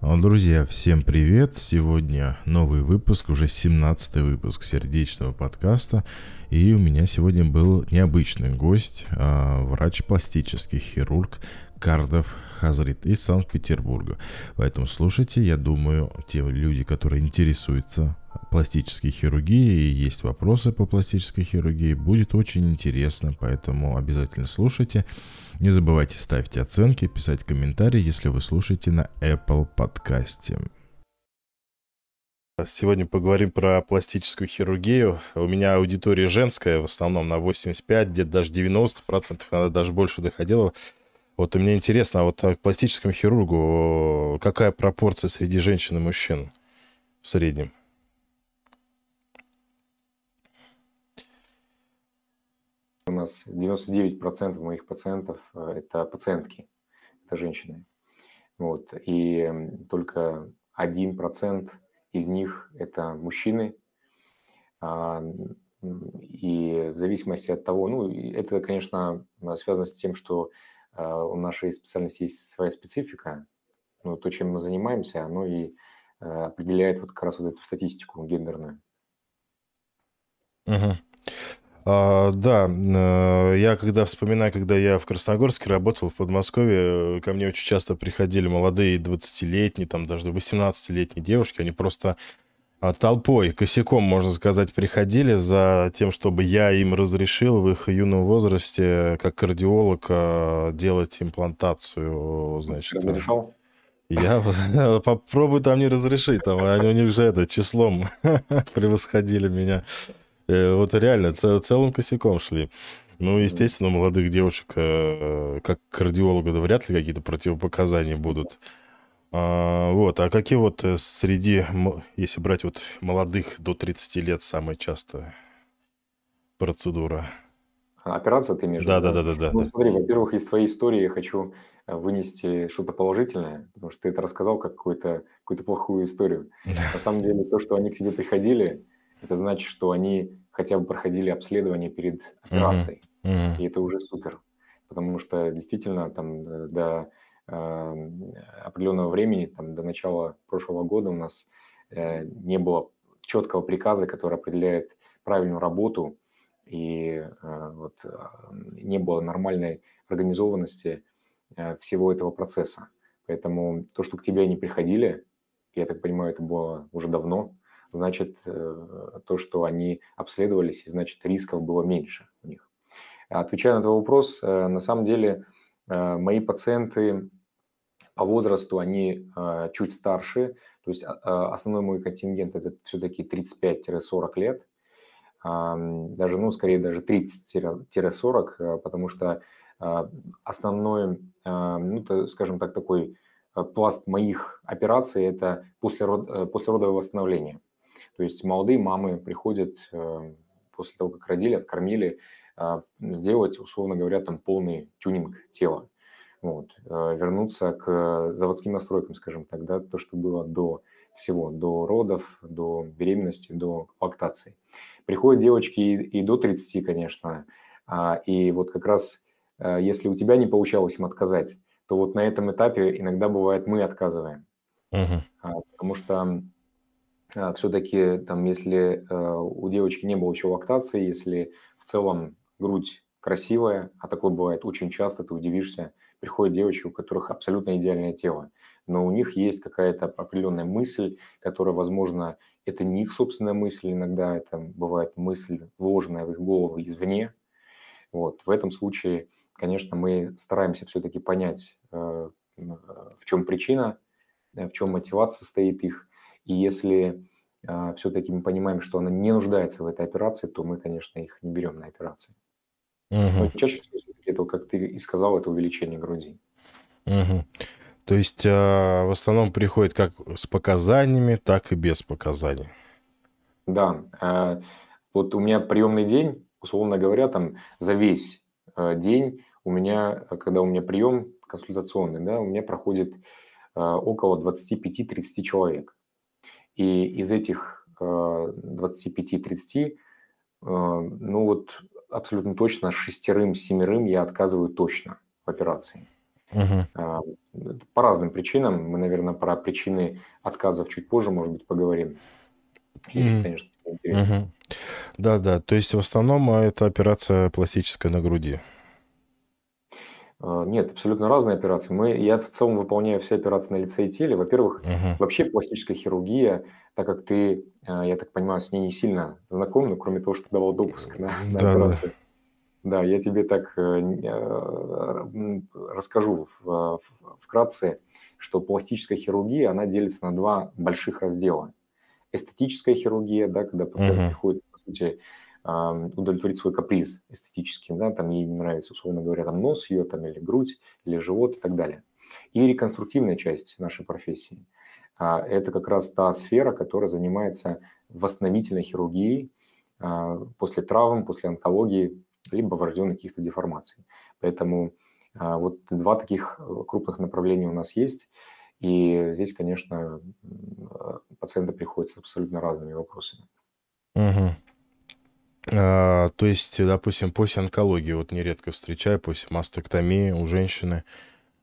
А, друзья, всем привет! Сегодня новый выпуск, уже 17 выпуск сердечного подкаста. И у меня сегодня был необычный гость, а, врач-пластический хирург Кардов Хазрит из Санкт-Петербурга. Поэтому слушайте, я думаю, те люди, которые интересуются пластической хирургией, и есть вопросы по пластической хирургии, будет очень интересно, поэтому обязательно слушайте. Не забывайте ставить оценки, писать комментарии, если вы слушаете на Apple подкасте. Сегодня поговорим про пластическую хирургию. У меня аудитория женская, в основном на 85, где-то даже 90%, надо даже больше доходило. Вот и мне интересно, а вот к пластическому хирургу какая пропорция среди женщин и мужчин в среднем? У нас 99% моих пациентов э, – это пациентки, это женщины. Вот. И только 1% из них – это мужчины. А, и в зависимости от того, ну, это, конечно, связано с тем, что а, у нашей специальности есть своя специфика, но то, чем мы занимаемся, оно и э, определяет вот как раз вот эту статистику гендерную. Угу. А, да, э, я когда вспоминаю, когда я в Красногорске работал, в Подмосковье, ко мне очень часто приходили молодые 20-летние, там даже 18-летние девушки, они просто а, толпой, косяком, можно сказать, приходили за тем, чтобы я им разрешил в их юном возрасте, как кардиолог, а, делать имплантацию, значит. Разрешал? Я попробую там не разрешить, там они у них же это числом превосходили меня. Э, вот реально целым косяком шли. Ну, естественно, молодых девушек, э, как кардиологу, да вряд ли какие-то противопоказания будут. А, вот, а какие вот э, среди, если брать вот молодых до 30 лет, самая частая процедура? Операция ты имеешь да, да, да, да, да. Ну, смотри, во-первых, из твоей истории я хочу вынести что-то положительное, потому что ты это рассказал как какую-то какую плохую историю. На самом деле, то, что они к тебе приходили, это значит, что они хотя бы проходили обследование перед операцией. Uh-huh. Uh-huh. И это уже супер. Потому что действительно там э, до определенного времени, там, до начала прошлого года у нас э, не было четкого приказа, который определяет правильную работу, и э, вот, а, не было нормальной организованности э, всего этого процесса. Поэтому то, что к тебе они приходили, я так понимаю, это было уже давно, значит, то, что они обследовались, и значит, рисков было меньше у них. Отвечая на твой вопрос, на самом деле мои пациенты по возрасту они э, чуть старше, то есть э, основной мой контингент это все-таки 35-40 лет, э, даже, ну, скорее даже 30-40, э, потому что э, основной, э, ну, скажем так, такой э, пласт моих операций – это послерод, э, послеродовое восстановление. То есть молодые мамы приходят э, после того, как родили, откормили, э, сделать, условно говоря, там полный тюнинг тела вот, э, вернуться к заводским настройкам, скажем так, да, то, что было до всего, до родов, до беременности, до лактации. Приходят девочки и, и до 30, конечно, а, и вот как раз э, если у тебя не получалось им отказать, то вот на этом этапе иногда бывает мы отказываем. Uh-huh. Потому что а, все-таки там, если э, у девочки не было еще лактации, если в целом грудь красивая, а такое бывает очень часто, ты удивишься, приходят девочки, у которых абсолютно идеальное тело, но у них есть какая-то определенная мысль, которая, возможно, это не их собственная мысль, иногда это бывает мысль, вложенная в их голову извне. Вот. В этом случае, конечно, мы стараемся все-таки понять, э, в чем причина, в чем мотивация стоит их. И если э, все-таки мы понимаем, что она не нуждается в этой операции, то мы, конечно, их не берем на операции. Угу. Но чаще всего это, как ты и сказал, это увеличение груди. Угу. То есть э, в основном приходит как с показаниями, так и без показаний. Да. Э, вот у меня приемный день, условно говоря, там за весь э, день у меня, когда у меня прием консультационный, да, у меня проходит э, около 25-30 человек. И из этих э, 25-30, э, ну вот абсолютно точно шестерым-семерым я отказываю точно в операции. Uh-huh. по разным причинам. Мы, наверное, про причины отказов чуть позже, может быть, поговорим. Если, Мгм. конечно, тебе интересно. Мгм. Да-да, то есть в основном а, это операция пластическая на груди. А, Нет, абсолютно разные операции. Мы, я в целом выполняю все операции на лице и теле. Во-первых, Мгм. вообще пластическая хирургия, так как ты, а, я так понимаю, с ней не сильно знаком, ну, кроме того, что давал допуск на, на Да-да. операцию. Да, я тебе так э, э, расскажу вкратце, что пластическая хирургия, она делится на два больших раздела. Эстетическая хирургия, да, когда пациент Мгм. приходит, по сути, удовлетворить свой каприз эстетический, да, там ей не нравится, условно говоря, там нос ее, там, или грудь, или живот и так далее. И реконструктивная часть нашей профессии. А, Это как раз та сфера, которая занимается восстановительной хирургией а, после травм, после онкологии, либо врожденных каких-то деформаций. Поэтому а, вот два таких э, крупных направления у нас есть. И здесь, конечно, э, пациенты приходят с абсолютно разными вопросами. Мгм. А, то есть, допустим, после онкологии, вот нередко встречаю, после мастектомии у женщины,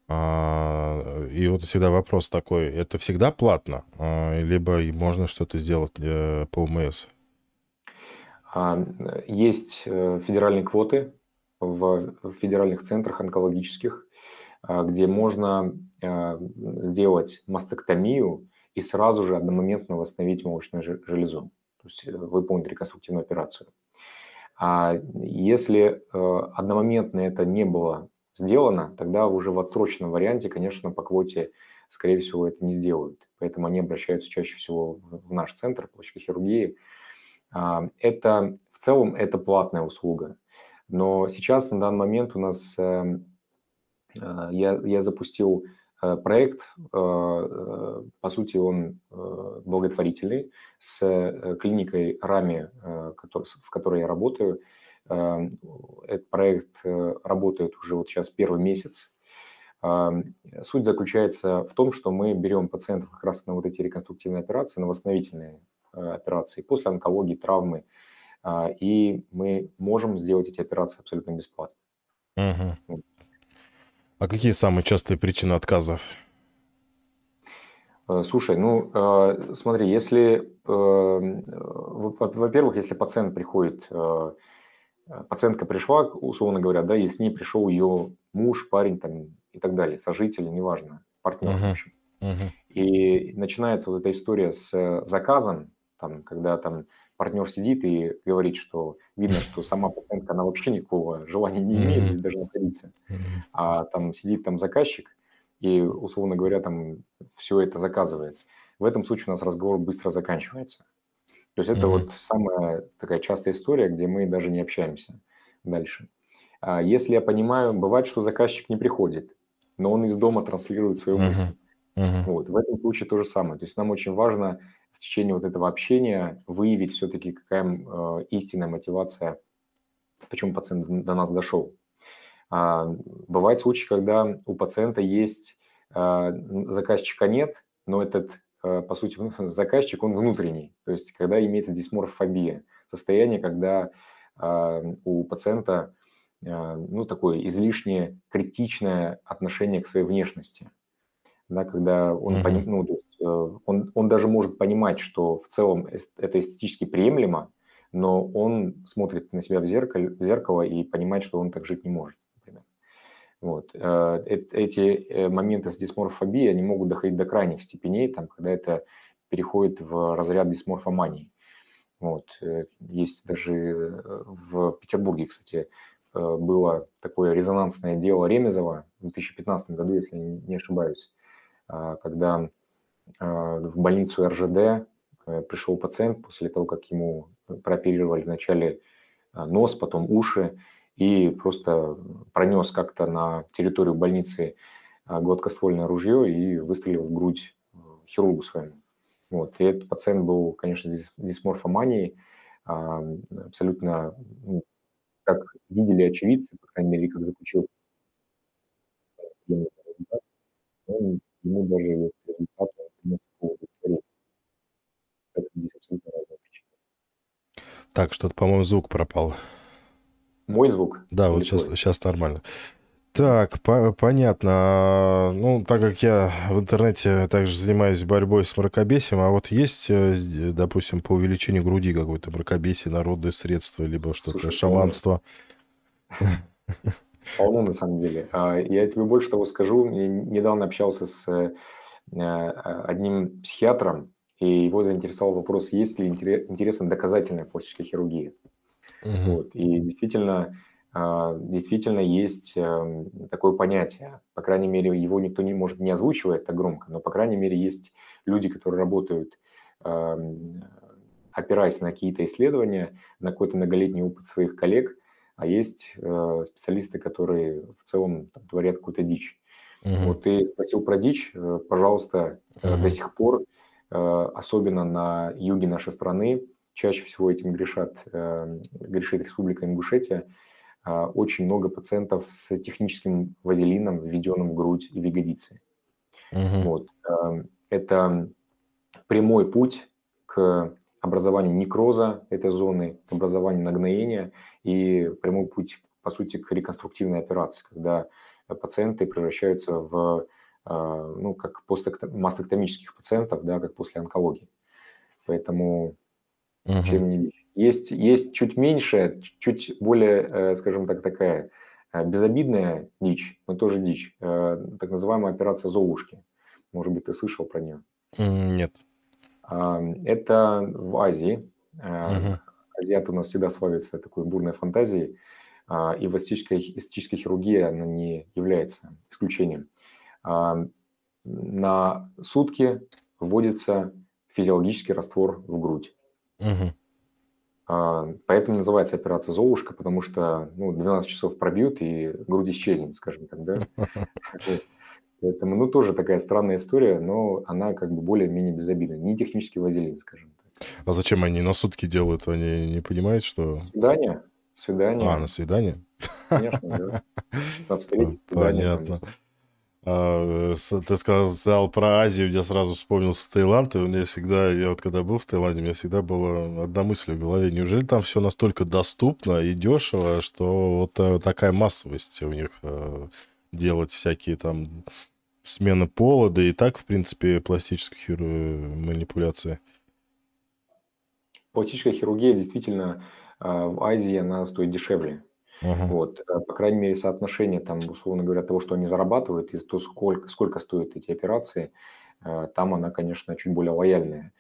а, и вот всегда вопрос такой, это всегда платно, А, либо можно что-то сделать э, по УМС? Есть э, федеральные квоты в федеральных центрах онкологических, где можно сделать мастектомию и сразу же одномоментно восстановить молочную же- железу, то есть э, выполнить реконструктивную операцию. А если э, одномоментно это не было сделано, тогда уже в отсроченном варианте, конечно, по квоте, скорее всего, это не сделают. Поэтому они обращаются чаще всего в наш центр пластической хирургии. А, Это в целом это платная услуга. Но сейчас на данный момент у нас эм, э, я, я запустил проект, э, э, по сути, он э, благотворительный, с э, клиникой РАМИ, э, в которой я работаю. Э, Этот проект э, работает уже вот сейчас первый месяц. Суть заключается в том, что мы берем пациентов как раз на вот эти реконструктивные операции, на восстановительные э, операции после онкологии, травмы, и мы можем сделать эти операции абсолютно бесплатно. Мгм. А какие самые частые причины отказов? Э, Слушай, ну э, смотри, если, э, во- во- во-первых, если пациент приходит, пациентка пришла, условно говоря, да, и с ней пришел ее муж, парень там и так далее, сожитель, неважно, партнер, в Мгм. общем. Мгм. И начинается вот эта история с заказом, там, когда там партнер сидит и говорит, что видно, что сама пациентка, она вообще никакого желания не имеет здесь даже находиться, а там сидит там заказчик и, условно говоря, там все это заказывает. В этом случае у нас разговор быстро заканчивается. То есть это вот самая такая частая история, где мы даже не общаемся дальше. А если я понимаю, бывает, что заказчик не приходит, но он из дома транслирует свою мысль. Мгм. Мгм. Вот, в этом случае то же самое. То есть нам очень важно в течение вот этого общения выявить все-таки, какая э, истинная мотивация, почему пациент до нас дошел. А, бывают случаи, когда у пациента есть, а, заказчика нет, но этот, э, по сути, заказчик, он внутренний. То есть когда имеется дисморфобия, состояние, когда а, у пациента ну, такое излишнее критичное отношение к своей внешности да, когда он, Мгм. ну, он, он даже может понимать, что в целом это эстетически приемлемо, но он смотрит на себя в зеркало, в зеркало и понимает, что он так жить не может. Вот. Э, эт- Эти э, моменты с дисморфобией, они могут доходить до крайних степеней, там, когда это переходит в разряд дисморфомании. Вот. э, Есть даже э, в Петербурге, кстати, э, было такое резонансное дело Ремезова в 2015 году, если не ошибаюсь, когда в больницу РЖД э, пришел пациент после того, как ему прооперировали вначале а, нос, потом уши, и просто пронес как-то на территорию больницы а, гладкоствольное ружье и выстрелил в грудь э, хирургу своему. Вот. И этот пациент был, конечно, дис- дисморфоманией, а, абсолютно, ну, как видели очевидцы, по крайней мере, как заключил ему даже вот результат он принес удовлетворение. Поэтому здесь абсолютно разные причины. Так, что-то, по-моему, звук пропал. Мой звук Да, или вот сейчас, твой? сейчас нормально. Так, по- понятно. А, Ну, так как я в интернете также занимаюсь борьбой с мракобесием, а вот есть, э, допустим, по увеличению груди какое-то мракобесие, народное средство, либо что-то, шаманство? Полно, на самом деле. А, Я тебе больше того скажу. Я недавно общался с э, одним психиатром, и его заинтересовал вопрос, есть ли интере- интересна доказательная пластическая хирургия. Мгм. Вот. И действительно, а, действительно есть эм, такое понятие. По крайней мере, его никто не может не озвучивать так громко, но, по крайней мере, есть люди, которые работают, эм, опираясь на какие-то исследования, на какой-то многолетний опыт своих коллег, а есть э, специалисты, которые в целом там, творят какую-то дичь. Мгм. Вот ты спросил про дичь, э, пожалуйста, э, до сих пор, особенно на юге нашей страны, чаще всего этим грешат, э, грешит Республика Ингушетия, а, очень много пациентов с техническим вазелином, введенным в грудь и в ягодицы. Мгм. Вот. э, Это прямой путь к образованию некроза этой зоны, к образованию нагноения и прямой путь, по сути, к реконструктивной операции, когда пациенты превращаются в, э, ну, как мастектомических пациентов, да, как после онкологии. Поэтому Мгм. чем не вещь. Есть, есть чуть меньше, чуть более, э, скажем так, такая э, безобидная дичь, но тоже дичь, э, так называемая операция Золушки. Может быть, ты слышал про нее. Нет. А, Это в Азии. Мгм. Азиаты у нас всегда славятся такой бурной фантазией, а, и в эстетической, эстетической хирургии она не является исключением. А, На сутки вводится физиологический раствор в грудь. А, Поэтому называется операция «Золушка», потому что ну, 12 часов пробьют, и грудь исчезнет, скажем так, да? Поэтому, ну, тоже такая странная история, но она как бы более-менее безобидна. Не технический вазелин, скажем так. А зачем они на сутки делают? Они не понимают, что... Свидание, А, свидание, на свидание? конечно, да. На свидание. там. А, Ты сказал про Азию, я сразу вспомнился Таиланд, и у меня всегда, я вот когда был в Таиланде, у меня всегда была одна мысль в голове, неужели там все настолько доступно и дешево, что вот э, такая массовость у них э, делать всякие там смены пола, да и так, в принципе, пластические хиру- манипуляции. Пластическая хирургия действительно а, в Азии она стоит дешевле. Ага. Вот, э, по крайней мере, соотношение там, условно говоря, того, что они зарабатывают, и то, сколько, сколько стоят эти операции, э, там она, конечно, чуть более лояльная.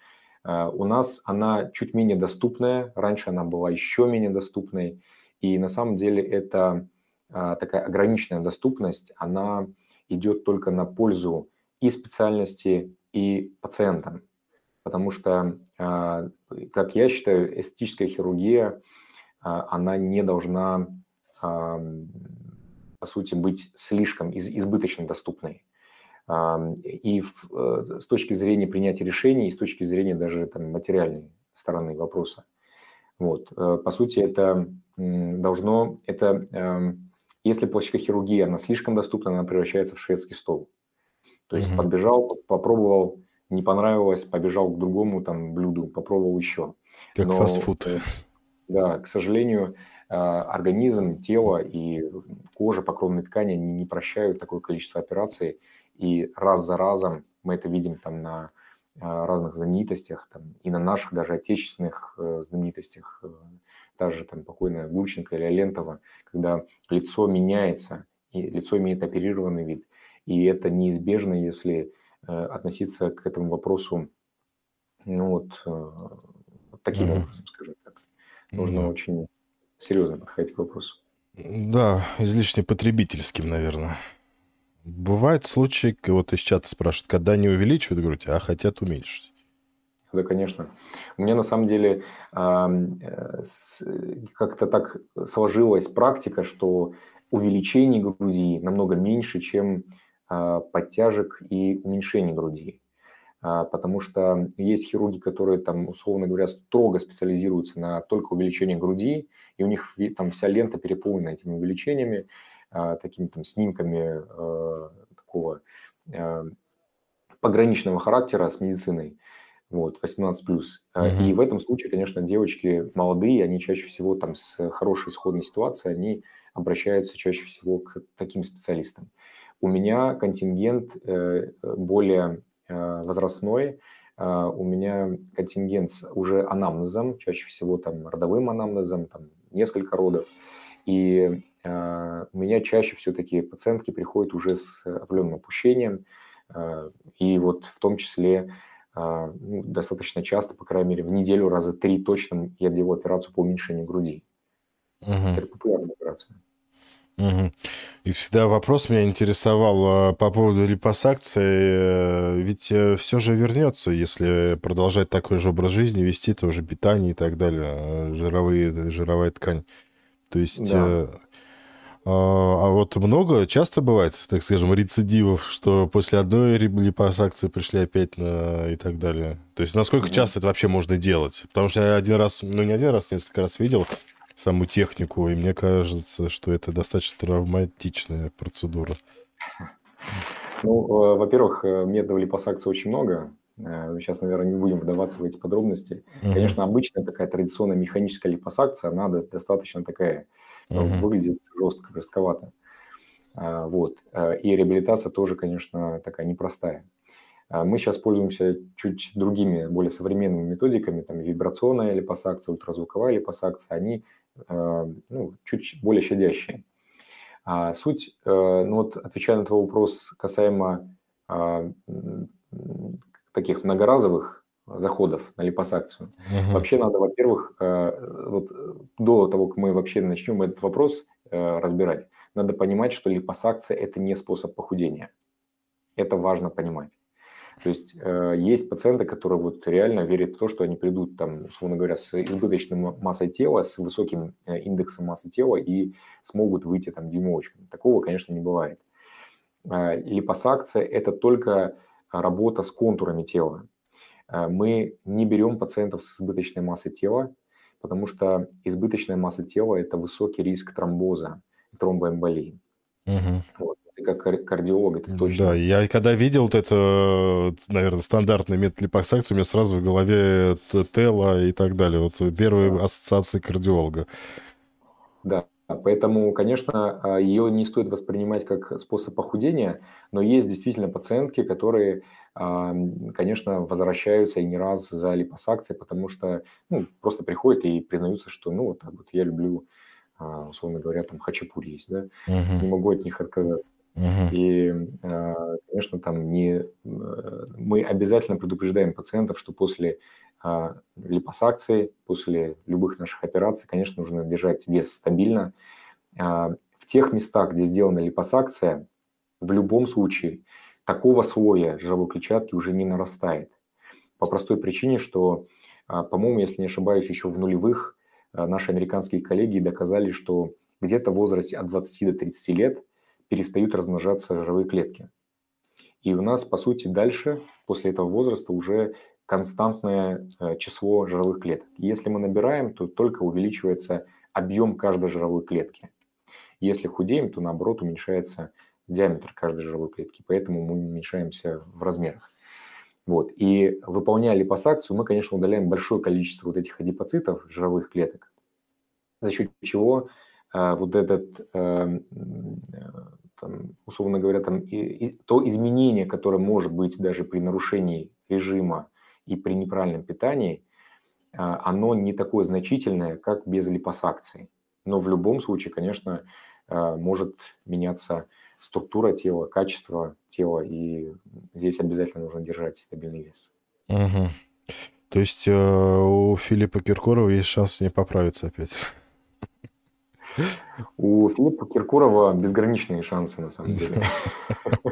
Э, У нас она чуть менее доступная, раньше она была еще менее доступной, и на самом деле это такая ограниченная доступность, она идет только на пользу и специальности, и пациентам. Потому что, как я считаю, эстетическая хирургия, она не должна по сути, быть слишком из- избыточно доступной. И в- э, с точки зрения принятия решений, и с точки зрения даже там, материальной стороны вопроса. Вот. э, По сути, это должно, это, эм, если пластическая хирургия, она слишком доступна, она превращается в шведский стол. То есть Мгм. подбежал, попробовал, не понравилось, побежал к другому там блюду, попробовал еще. Как Но, фастфуд. Э, Да, к сожалению, а, организм, тело и кожа, покровные ткани не прощают такое количество операций. И раз за разом мы это видим там на а, разных знаменитостях, там, и на наших даже отечественных э, знаменитостях, э, та же там покойная Гурченко или Алентова, когда лицо меняется, и лицо имеет оперированный вид. И это неизбежно, если э, относиться к этому вопросу ну вот, э, вот таким образом, скажем. Нужно Да. очень серьезно подходить к вопросу. Да, излишне потребительским, наверное. Бывают случаи, вот из чата спрашивают, когда не увеличивают грудь, а хотят уменьшить. Да, конечно. У меня на самом деле ам, э, как-то так сложилась практика, что увеличение груди намного меньше, чем а, подтяжек и уменьшение груди. А, Потому что есть хирурги, которые там, условно говоря, строго специализируются на только увеличении груди, и у них там вся лента переполнена этими увеличениями, а, такими там снимками э, такого пограничного характера с медициной. вот, 18 плюс. Uh-huh. И в этом случае, конечно, девочки молодые, они чаще всего там с хорошей исходной ситуацией, они обращаются чаще всего к таким специалистам. У меня контингент э, более возрастной, э, у меня контингент с уже анамнезом, чаще всего там родовым анамнезом, там несколько родов. И у меня чаще все-таки пациентки приходят уже с определенным опущением, и вот в том числе ну, достаточно часто, по крайней мере, в неделю раза три точно я делаю операцию по уменьшению груди. Угу. Это популярная операция. Угу. И всегда вопрос меня интересовал а, по поводу липосакции. Э, ведь э, все же вернется, если продолжать такой же образ жизни, вести тоже питание и так далее, а, жировые, жировая ткань. То есть... Да. А, а вот много, часто бывает, так скажем, рецидивов, что после одной липосакции пришли опять на и так далее. То есть насколько часто это вообще можно делать? Потому что я один раз, ну не один раз, несколько раз видел, саму технику, и мне кажется, что это достаточно травматичная процедура. Ну, э, во-первых, э, методов липосакции очень много. Э, сейчас, наверное, не будем вдаваться в эти подробности. Uh-huh. Конечно, обычная такая традиционная механическая липосакция, она достаточно такая, uh-huh. выглядит жестко, жестковато. Вот. И реабилитация тоже, конечно, такая непростая. Мы сейчас пользуемся чуть другими, более современными методиками, там вибрационная липосакция, ультразвуковая липосакция, они ну, чуть более щадящие. А суть, э, ну вот отвечая на твой вопрос касаемо а, таких многоразовых заходов на липосакцию. Uh-huh. Вообще надо, во-первых, э, вот до того, как мы вообще начнем этот вопрос разбирать, надо понимать, что липосакция – это не способ похудения. Это важно понимать. То есть э, есть пациенты, которые вот реально верят в то, что они придут там, условно говоря, с избыточной массой тела, с высоким э, индексом массы тела и смогут выйти там дюймовочками. Такого, конечно, не бывает. Э, липосакция – это только работа с контурами тела. Э, мы не берем пациентов с избыточной массой тела, потому что избыточная масса тела – это высокий риск тромбоза, тромбоэмболии. Угу. Вот как кардиолог, это точно. Да, я когда видел вот это, наверное, стандартный метод липосакции, у меня сразу в голове Тела и так далее. Вот первые да. ассоциации кардиолога. Да, поэтому, конечно, а, ее не стоит воспринимать как способ похудения, но есть действительно пациентки, которые, а, конечно, возвращаются и не раз за липосакцией, потому что ну, просто приходят и признаются, что ну вот так вот я люблю а, условно говоря, там хачапури есть, да, uh-huh. не могу от них отказаться. И, а, конечно, там не... Э, мы обязательно предупреждаем пациентов, что после а, липосакции, после любых наших операций, конечно, нужно держать вес стабильно. А, в тех местах, где сделана липосакция, в любом случае такого слоя жировой клетчатки уже не нарастает. По простой причине, что, по-моему, если не ошибаюсь, еще в нулевых наши американские коллеги доказали, что где-то в возрасте от 20 до 30 лет – перестают размножаться жировые клетки. И у нас, по сути, дальше, после этого возраста, уже константное э, число жировых клеток. Если мы набираем, то только увеличивается объем каждой жировой клетки. Если худеем, то наоборот уменьшается диаметр каждой жировой клетки, поэтому мы уменьшаемся в размерах. Вот. И выполняя липосакцию, мы, конечно, удаляем большое количество вот этих адипоцитов, жировых клеток, за счет чего вот этот э, там, условно говоря, там, и, и то изменение, которое может быть даже при нарушении режима и при неправильном питании, оно не такое значительное, как без липосакции. Но в любом случае, конечно, может меняться структура тела, качество тела, и здесь обязательно нужно держать стабильный вес. Угу. То есть э, у Филиппа Киркорова есть шанс не поправиться опять? У Филиппа Киркорова безграничные шансы, на самом деле.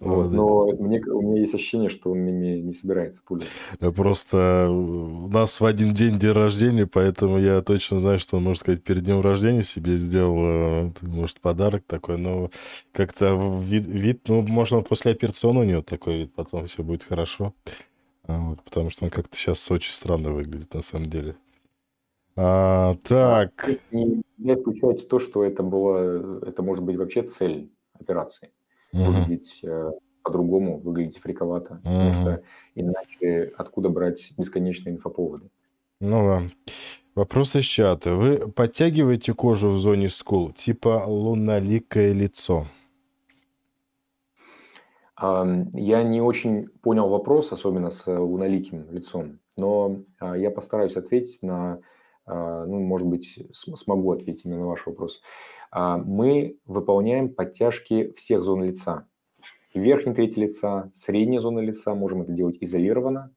Но мне, у меня есть ощущение, что он ими не собирается пользоваться. Просто у нас в один день день рождения, поэтому я точно знаю, что он, можно сказать, перед днем рождения себе сделал, э, может, подарок такой, но как-то вид, вид ну, можно после операционного у него такой вид, потом все будет хорошо. Вот, потому что он как-то сейчас очень странно выглядит, на самом деле. А, так. Не, исключать то, что это было, это может быть вообще цель операции. Угу. Выглядеть э, по-другому, выглядеть фриковато, потому что иначе откуда брать бесконечные инфоповоды? Ну да. Вопрос из чата. Вы подтягиваете кожу в зоне скул, типа луноликое лицо? Я не очень понял вопрос, особенно с луноликим лицом, но а, я постараюсь ответить на, ну, может быть, смогу ответить именно на ваш вопрос. А, мы выполняем подтяжки всех зон лица. Верхней трети лица, средней зоны лица, можем это делать изолированно,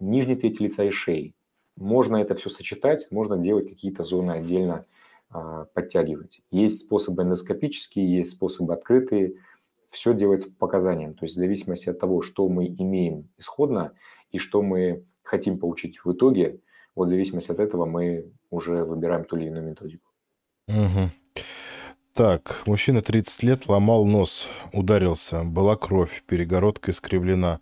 нижней трети лица и шеи. Можно это все сочетать, можно делать какие-то зоны отдельно подтягивать. Есть способы эндоскопические, есть способы открытые – все делается по показаниям. То есть в зависимости от того, что мы имеем исходно и что мы хотим получить в итоге, вот в зависимости от этого мы уже выбираем ту или иную методику. Угу. Так, мужчина 30 лет ломал нос, ударился, была кровь, перегородка искривлена.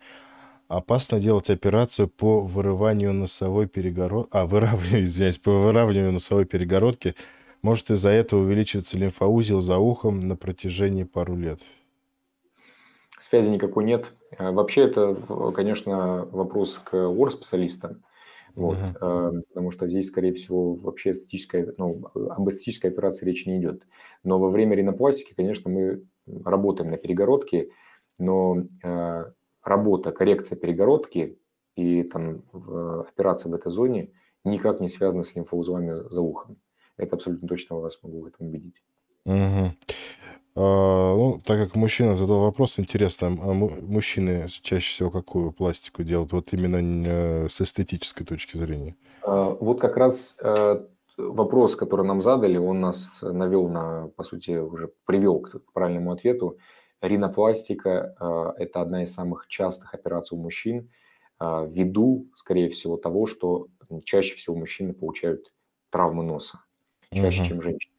Опасно делать операцию по вырыванию носовой перегородки, а, выравниванию, извиняюсь, по выравниванию носовой перегородки. Может из-за этого увеличиваться лимфоузел за ухом на протяжении пару лет. Связи никакой нет. Э, вообще это, конечно, вопрос к ОР-специалистам. Вот, uh-huh. потому что здесь, скорее всего, вообще эстетической, ну, об эстетической операции речи не идет. Но во время ринопластики, конечно, мы работаем на перегородке, но э, работа, коррекция перегородки и там операция в этой зоне никак не связана с лимфоузлами за ухом. Это абсолютно точно вас могу в этом убедить. Угу. А, ну, так как мужчина задал вопрос, интересно, а мужчины чаще всего какую пластику делают, вот именно э, с эстетической точки зрения? А, вот как раз э, вопрос, который нам задали, он нас навел на, по сути, уже привел к правильному ответу. Ринопластика – это одна из самых частых операций у мужчин, ввиду, скорее всего, того, что чаще всего мужчины получают травмы носа, чаще, угу. чем женщины.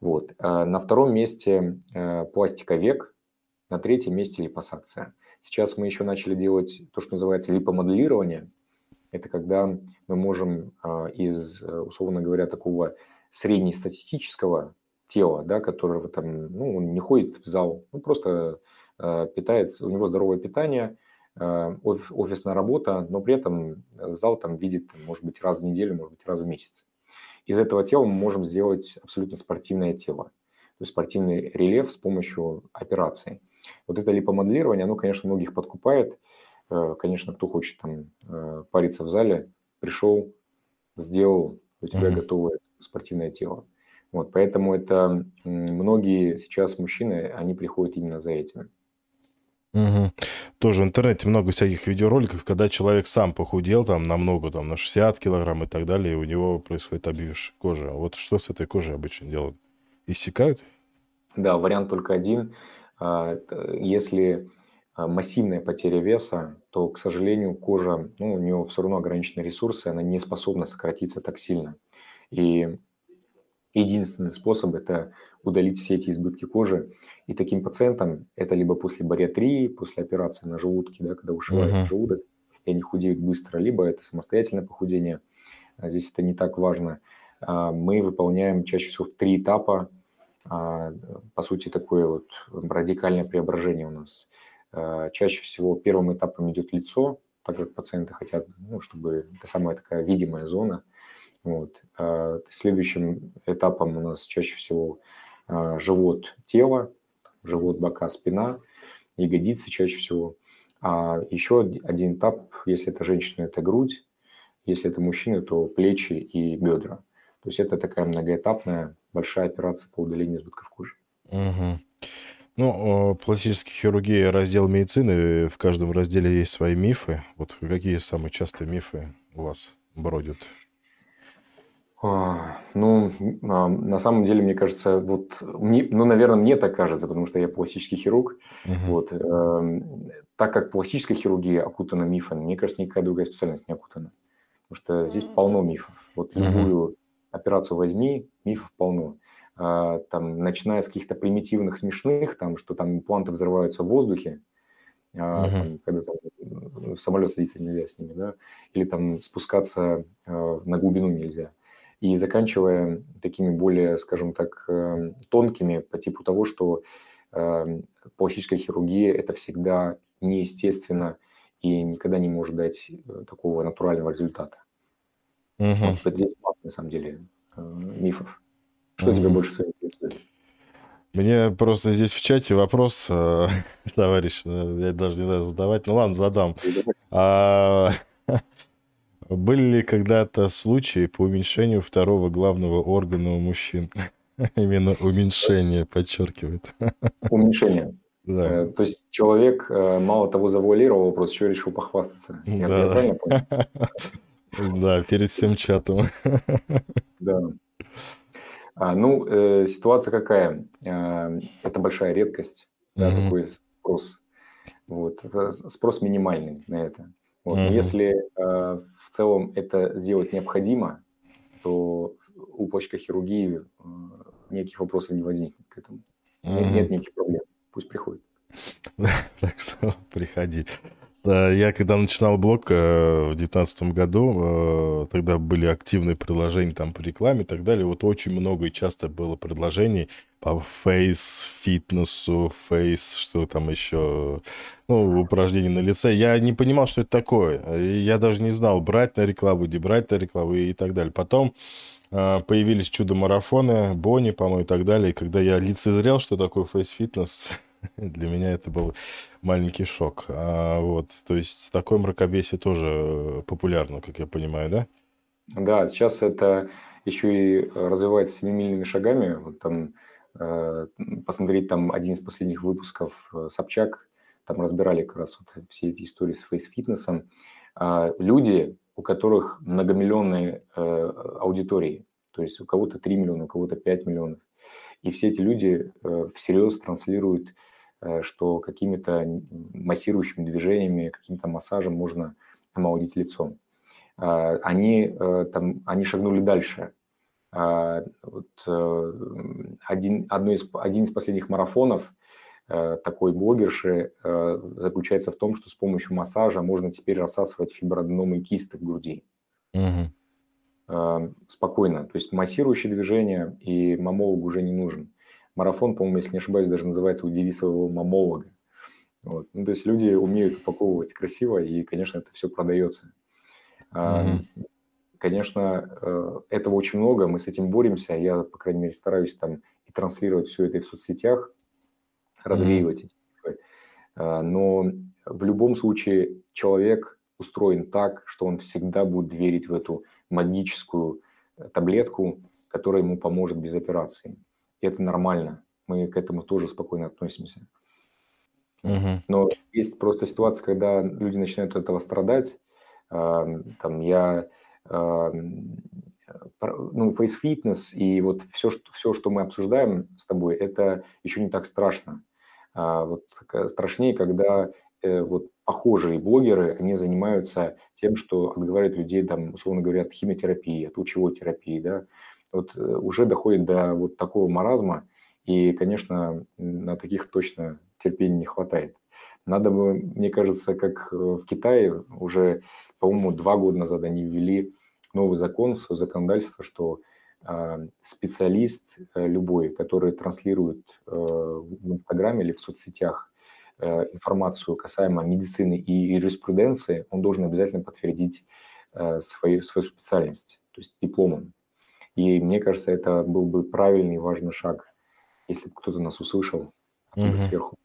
Вот. Э, на втором месте э, пластика век, на третьем месте липосакция. Сейчас мы еще начали делать то, что называется липомоделирование. Это когда мы можем э, из, условно говоря, такого среднестатистического тела, да, которого там, ну, он не ходит в зал, ну, просто питается, у него здоровое питание, офисная работа, но при этом зал там видит, может быть, раз в неделю, может быть, раз в месяц из этого тела мы можем сделать абсолютно спортивное тело, то есть спортивный рельеф с помощью операции. Вот это липомоделирование, оно, конечно, многих подкупает. Э, конечно, кто хочет там э, париться в зале, пришел, сделал, у тебя mm-hmm. готовое спортивное тело. Вот, поэтому это многие сейчас мужчины, они приходят именно за этим. Угу. Тоже в интернете много всяких видеороликов, когда человек сам похудел там намного, там на 60 килограмм и так далее, и у него происходит обвившая кожа. А вот что с этой кожей обычно делают? Иссякают? Да, вариант только один. А, если а, массивная потеря веса, то, к сожалению, кожа, ну, у нее все равно ограниченные ресурсы, она не способна сократиться так сильно. И единственный способ – это удалить все эти избытки кожи. И таким пациентам это либо после бариатрии, после операции на желудке, да, когда ушивается uh-huh. желудок, и они худеют быстро, либо это самостоятельное похудение. А здесь это не так важно. А, мы выполняем чаще всего в три этапа, а, по сути, такое вот радикальное преображение у нас. Чаще всего первым этапом идет лицо, так как пациенты хотят, ну, чтобы это самая такая видимая зона. Вот. Следующим этапом у нас чаще всего а, живот, тело, живот, бока, спина, ягодицы чаще всего. А еще один этап, если это женщина, это грудь, если это мужчина, то плечи и бедра. То есть это такая многоэтапная большая операция по удалению избытков кожи. Угу. Ну, пластическая хирургия, раздел медицины, в каждом разделе есть свои мифы. Вот какие самые частые мифы у вас бродят? А, ну, а, на самом деле, мне кажется, вот, мне, ну, наверное, мне так кажется, потому что я пластический хирург. Угу. Вот, э, так как пластическая хирургия окутана мифами, мне кажется, никакая другая специальность не окутана. Потому что здесь полно мифов. Вот любую операцию возьми, мифов полно. А, там, начиная с каких-то примитивных, смешных, там, что там импланты взрываются в воздухе, а, там, когда там, в самолет садиться нельзя с ними, да, или там спускаться э, на глубину нельзя и заканчивая такими более, скажем так, эм, тонкими по типу того, что э, пластическая хирургия – это всегда неестественно и никогда не может дать э, такого натурального результата. Угу. Вот здесь масса, на самом деле, э, мифов. Что угу. тебя больше всего интересует? Мне просто здесь в чате вопрос, э, товарищ, я даже не знаю задавать, ну ладно, задам. А, были ли когда-то случаи по уменьшению второго главного органа у мужчин? Именно уменьшение, подчеркивает. Уменьшение. Да. То есть человек мало того завуалировал вопрос, еще решил похвастаться. Я да. правильно понял? Да, перед всем чатом. Да. А, ну, э, ситуация какая? Э, это большая редкость, да, mm-hmm. такой спрос. Вот, это спрос минимальный на это. Вот. Mm-hmm. Если э, в целом это сделать необходимо, то у почкохирургии э, никаких вопросов не возникнет к этому. Mm-hmm. Нет, нет никаких проблем. Пусть приходит. Так что приходи. Я когда начинал блог э, в 2019 году, э, тогда были активные предложения там по рекламе и так далее. Вот очень много и часто было предложений по фейс-фитнесу, фейс, что там еще, ну, упражнения на лице. Я не понимал, что это такое. Я даже не знал, брать на рекламу, где брать на рекламу и так далее. Потом э, появились чудо-марафоны, Бонни, по-моему, и так далее. И когда я лицезрел, что такое фейс-фитнес, Для меня это был маленький шок. А, вот, то есть такое мракобесие тоже э, популярно, как я понимаю, да? Да, сейчас это еще и развивается семимильными шагами. Вот там э, посмотреть там один из последних выпусков э, Собчак, там разбирали как раз вот все эти истории с фейс-фитнесом. Э, люди, у которых многомиллионные э, аудитории, то есть у кого-то 3 миллиона, у кого-то 5 миллионов, и все эти люди э, всерьез транслируют что какими-то массирующими движениями, каким-то массажем можно омолодить лицо. А, они, э, там, они шагнули дальше. А, вот, э, один, одно из, один из последних марафонов такой блогерши заключается в том, что с помощью массажа можно теперь рассасывать фиброаденомы и кисты в груди. Угу. Спокойно. То есть массирующие движения, и мамолог уже не нужен. Марафон, по-моему, если не ошибаюсь, даже называется у девисового мамолога. Вот. Ну, то есть люди умеют упаковывать красиво, и, конечно, это все продается. Mm-hmm. Конечно, э, этого очень много, мы с этим боремся. Я, по крайней мере, стараюсь там и транслировать все это в соцсетях, развеивать mm-hmm. эти а, Но в любом случае человек устроен так, что он всегда будет верить в эту магическую э, таблетку, которая ему поможет без операции. И это нормально. Мы к этому тоже спокойно относимся. Угу. Но есть просто ситуация, когда люди начинают от этого страдать. Там я ну, фейс-фитнес и вот все что, все, что мы обсуждаем с тобой, это еще не так страшно. А вот страшнее, когда э, вот похожие блогеры, они занимаются тем, что отговаривают людей, там, условно говоря, от химиотерапии, от лучевой терапии, да, вот э, уже доходит до вот такого маразма, и, конечно, на таких точно терпения не хватает. Надо бы, мне кажется, как э, в Китае уже, по-моему, два года назад они ввели новый закон в свое законодательство, что э, специалист э, любой, который транслирует в Инстаграме или в соцсетях информацию касаемо медицины и юриспруденции, он должен обязательно подтвердить свою, свою специальность, то есть дипломом. И мне кажется, это был бы правильный и важный шаг, если бы кто-то нас услышал оттуда угу. сверху.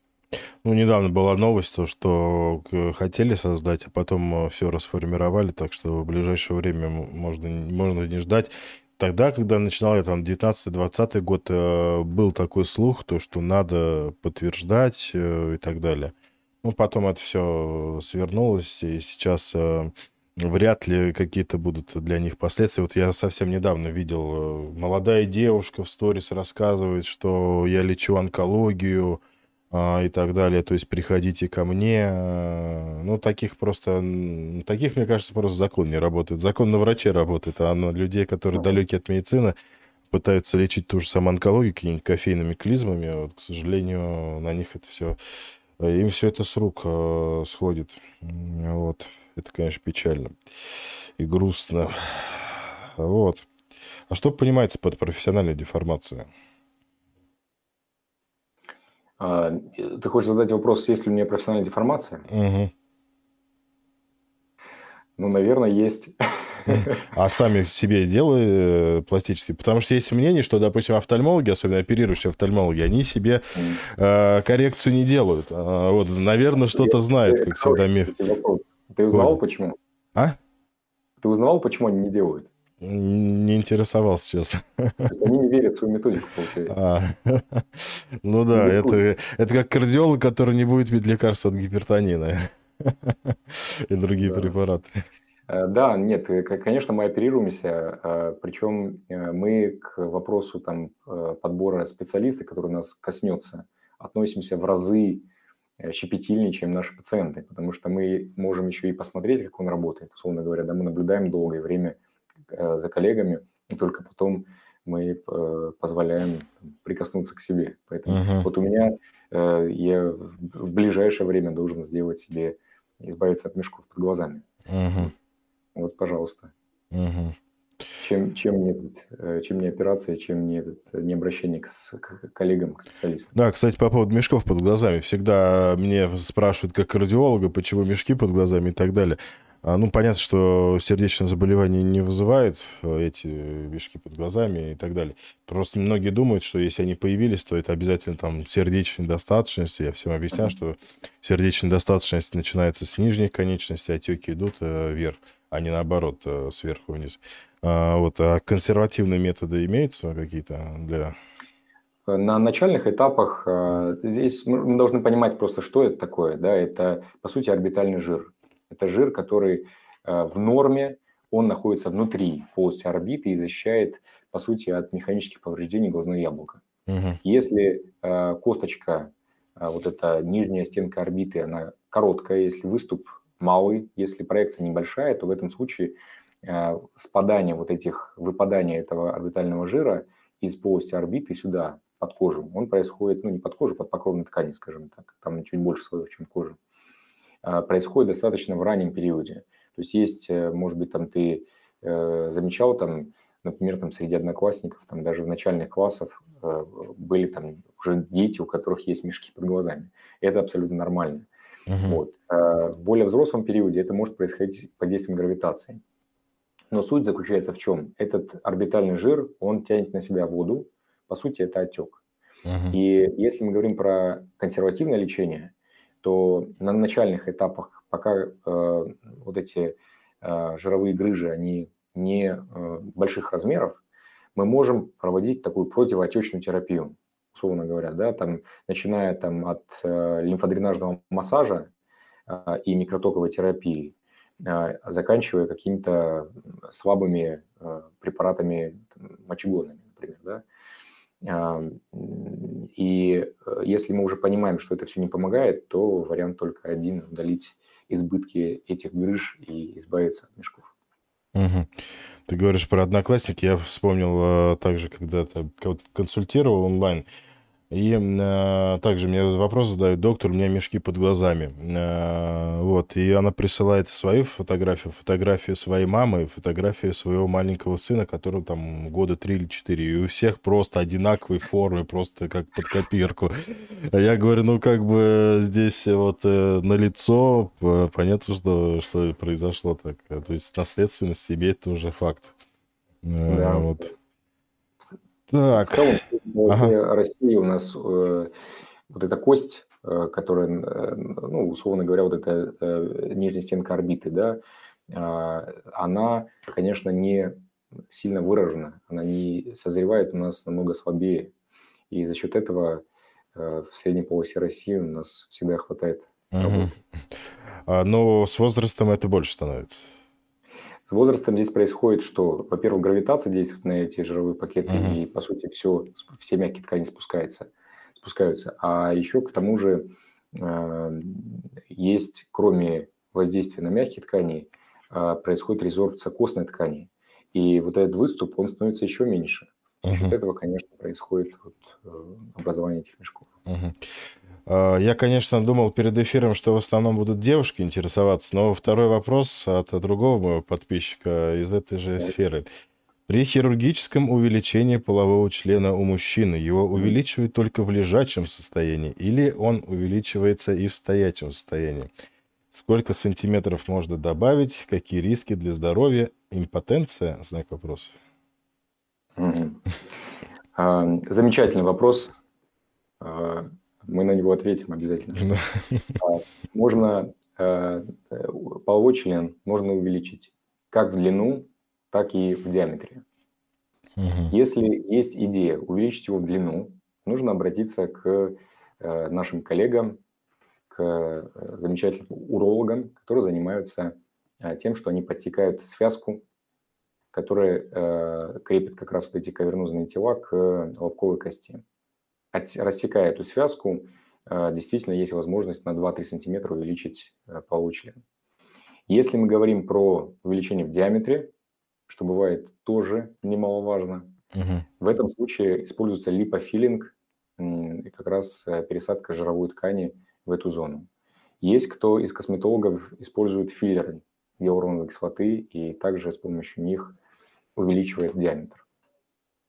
Ну, недавно была новость, то, что хотели создать, а потом э, все расформировали, так что в ближайшее время можно, можно не ждать. Тогда, когда начинал я там 19-20 год, э, был такой слух, то, что надо подтверждать э, и так далее. Ну, потом это все свернулось, и сейчас вряд ли какие-то будут для них последствия. Вот я совсем недавно видел, э, молодая девушка в сторис рассказывает, что я лечу онкологию а, и так далее, то есть приходите ко мне. А, ну, таких просто, таких, мне кажется, просто закон не работает. Закон на враче работает, а на людей, которые далеки от медицины, пытаются лечить ту же самую онкологию какими-нибудь кофейными клизмами, вот, к сожалению, на них это все, э, им все это с рук э, сходит. Вот. Это, конечно, печально и грустно. Вот. А что понимается под профессиональной деформацией? А, ты хочешь задать вопрос, есть ли у меня профессиональная деформация? Угу. Ну, наверное, есть. А сами себе делали э, пластические? Потому что есть мнение, что, допустим, офтальмологи, особенно оперирующие офтальмологи, они себе э, коррекцию не делают. А, вот, наверное, что-то знают, как всегда, миф. Ты узнавал, почему? А? Ты узнавал, почему они не делают? Не интересовался, честно. Они не верят в свою методику, получается. А. Ну да, это, это как кардиолог, который не будет пить лекарства от гипертонина и другие да. препараты. Э, да, нет, э, конечно, мы оперируемся, э, причем мы к вопросу там, подбора специалиста, который нас коснется, относимся в разы щепетильнее, чем наши пациенты, потому что мы можем еще и посмотреть, как он работает, условно говоря, да, мы наблюдаем долгое время за коллегами, и только потом мы позволяем прикоснуться к себе. Поэтому uh-huh. вот у меня я в ближайшее время должен сделать себе, избавиться от мешков под глазами. Uh-huh. Вот, пожалуйста. Угу. Чем, чем, не, этот, э, чем не операция, чем не, этот, не обращение к, к коллегам, к специалистам. Да, кстати, по поводу мешков под глазами. Всегда мне спрашивают, как кардиолога, почему мешки под глазами и так далее. А, ну, понятно, что сердечное заболевание не вызывает э, эти мешки под глазами и так далее. Просто многие думают, что если они появились, то это обязательно там сердечная недостаточность. Я всем объясняю, что сердечная недостаточность начинается с нижних конечностей, отеки идут э, вверх а не наоборот, э, сверху вниз. А, вот, а консервативные методы имеются какие-то для... На начальных этапах э, здесь мы должны понимать просто, что это такое. Да? Это, по сути, орбитальный жир. Это жир, который э, в норме, он находится внутри полости орбиты и защищает, по сути, от механических повреждений глазного яблока. Угу. Если косточка, вот эта нижняя стенка орбиты, она короткая, если выступ малый. Если проекция небольшая, то в этом случае э, спадание вот этих, выпадание этого орбитального жира из полости орбиты сюда, под кожу, он происходит, ну, не под кожу, под покровной ткани, скажем так, там чуть больше слоев, чем кожа, э, происходит достаточно в раннем периоде. То есть есть, э, может быть, там ты замечал, там, например, там среди одноклассников, там даже в начальных классах были там уже дети, у которых есть мешки под глазами. Это абсолютно нормально. Uh-huh. Вот. А в более взрослом периоде это может происходить под действием гравитации. Но суть заключается в чем? Этот орбитальный жир, он тянет на себя воду, по сути, это отек. Uh-huh. И если мы говорим про консервативное лечение, то на начальных этапах, пока э, вот эти э, жировые грыжи, они не э, больших размеров, мы можем проводить такую противоотечную терапию условно говоря, да, там, начиная там, от э, лимфодренажного массажа э, и микротоковой терапии, э, заканчивая какими-то слабыми э, препаратами там, мочегонными, например, да. Э, и если мы уже понимаем, что это все не помогает, то вариант только один – удалить избытки этих грыж и избавиться от мешков. Угу. Ты говоришь про одноклассник. Я вспомнил также, когда-то консультировал онлайн. И э, также мне вопрос задают, доктор, у меня мешки под глазами. Э, вот, и она присылает свою фотографию, фотографию своей мамы, фотографию своего маленького сына, которого там года три или четыре. И у всех просто одинаковые формы, просто как под копирку. А я говорю, ну как бы здесь вот э, на лицо понятно, что, что произошло так. То есть наследственность себе это уже факт. Э, да. Вот. Так. В целом, ага. России у нас э, вот эта кость, э, которая, э, ну, условно говоря, вот эта э, нижняя стенка орбиты, да, э, она, конечно, не сильно выражена, она не созревает у нас намного слабее. И за счет этого э, в средней полосе России у нас всегда хватает работы. А, но с возрастом это больше становится. Возрастом здесь происходит, что, во-первых, гравитация действует на эти жировые пакеты, uh-huh. и, по сути, все, все мягкие ткани спускаются, спускаются. А еще, к тому же, э, есть, кроме воздействия на мягкие ткани, э, происходит резорбция костной ткани. И вот этот выступ, он становится еще меньше. За счет этого, конечно, происходит вот, э, образование этих мешков. Uh-huh. А, я, конечно, думал перед эфиром, что в основном будут девушки интересоваться, но второй вопрос от другого моего подписчика из этой же сферы. При хирургическом увеличении полового члена у мужчины его увеличивают только в лежачем состоянии или он увеличивается и в стоячем состоянии? Сколько сантиметров можно добавить? Какие риски для здоровья? Импотенция? Знак вопроса. А, замечательный вопрос. Мы на него ответим обязательно. А, можно половой член можно увеличить как в длину, так и в диаметре. Если есть идея увеличить его в длину, нужно обратиться к нашим коллегам к э, замечательным урологам, которые занимаются э, тем, что они подсекают связку, которая э, крепит как раз вот эти кавернозные тела к лобковой кости. Рассекая эту связку, действительно есть возможность на 2-3 сантиметра увеличить половой член. Если мы говорим про увеличение в диаметре, что бывает тоже немаловажно, угу. в этом случае используется липофилинг, как раз пересадка жировой ткани в эту зону. Есть кто из косметологов использует филлеры гиалуроновой кислоты и также с помощью них увеличивает диаметр.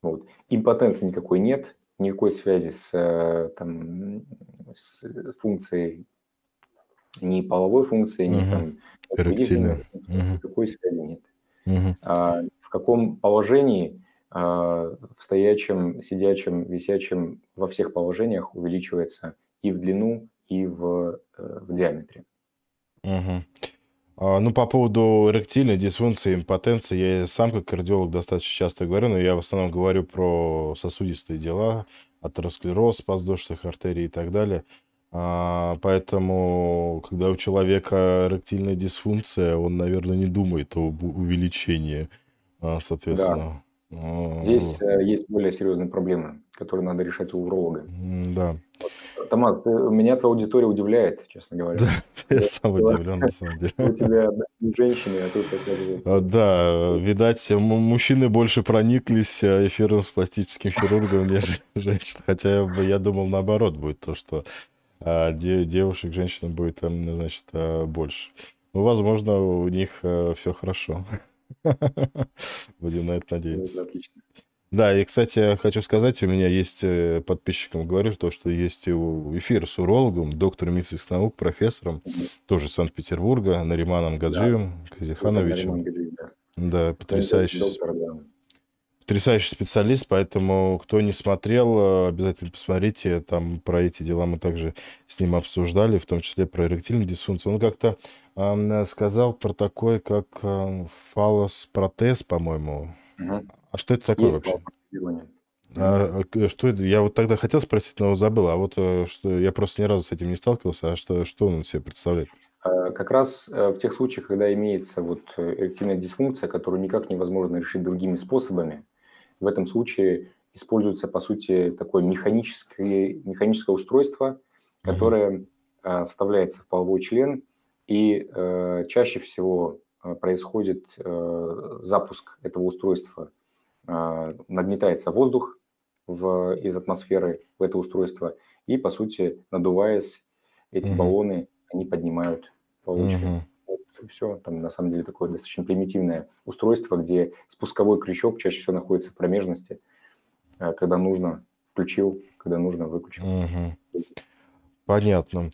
Вот. Импотенции никакой нет, никакой связи с, э, там, с функцией, ни половой функцией, ни там, угу. никакой связи нет. Угу. А, в каком положении, а, в стоячем, сидячем, висячем, во всех положениях увеличивается и в длину, и в, э, в диаметре. Угу. А, ну, по поводу эректильной дисфункции, импотенции, я сам как кардиолог достаточно часто говорю, но я в основном говорю про сосудистые дела, атеросклероз подвздошных артерий и так далее. А, поэтому, когда у человека эректильная дисфункция, он, наверное, не думает об увеличении, а, соответственно. Да. Здесь. Э, есть более серьезные проблемы, которые надо решать у уролога. Да. Вот Томас, ты, меня твоя аудитория удивляет, честно говоря. Да, я сам удивлен, на самом деле. У тебя женщины, а тут а, Да, видать, мужчины больше прониклись э, эфиром с пластическим хирургом, нежели женщин. Хотя я думал, наоборот будет то, что а, девушек, женщин будет, значит, а, больше. Ну, возможно, у них э, все хорошо. Будем на это надеяться. Отлично. Да, и, кстати, хочу сказать, у меня есть э, подписчикам говорю, то, что есть эфир с урологом, доктором медицинских наук, профессором, тоже Санкт-Петербурга, Нариманом Гаджием да. Казихановичем. Да. да, потрясающий. Доктор, да. Потрясающий специалист, поэтому кто не смотрел, э, обязательно посмотрите. Там про эти дела мы также с ним обсуждали, в том числе про эректильную дисфункцию. Он как-то э, сказал про такой, как э, фалос-протез, по-моему. Угу. А что это такое Есть вообще? А, а что это? Я вот тогда хотел спросить, но забыл. А вот э, что я просто ни разу с этим не сталкивался. А что, что он себе представляет? А, как раз э, в тех случаях, когда имеется вот э, эректильная дисфункция, которую никак невозможно решить другими способами, в этом случае используется, по сути, такое механическое, механическое устройство, которое mm-hmm. вставляется в половой член, и чаще всего происходит запуск этого устройства нагнетается воздух в, из атмосферы в это устройство, и, по сути, надуваясь, эти угу. баллоны, они поднимают получку. Угу. Вот все, там на самом деле такое достаточно примитивное устройство, где спусковой крючок чаще всего находится в промежности, а, когда нужно включил, когда нужно выключил. Угу. Понятно.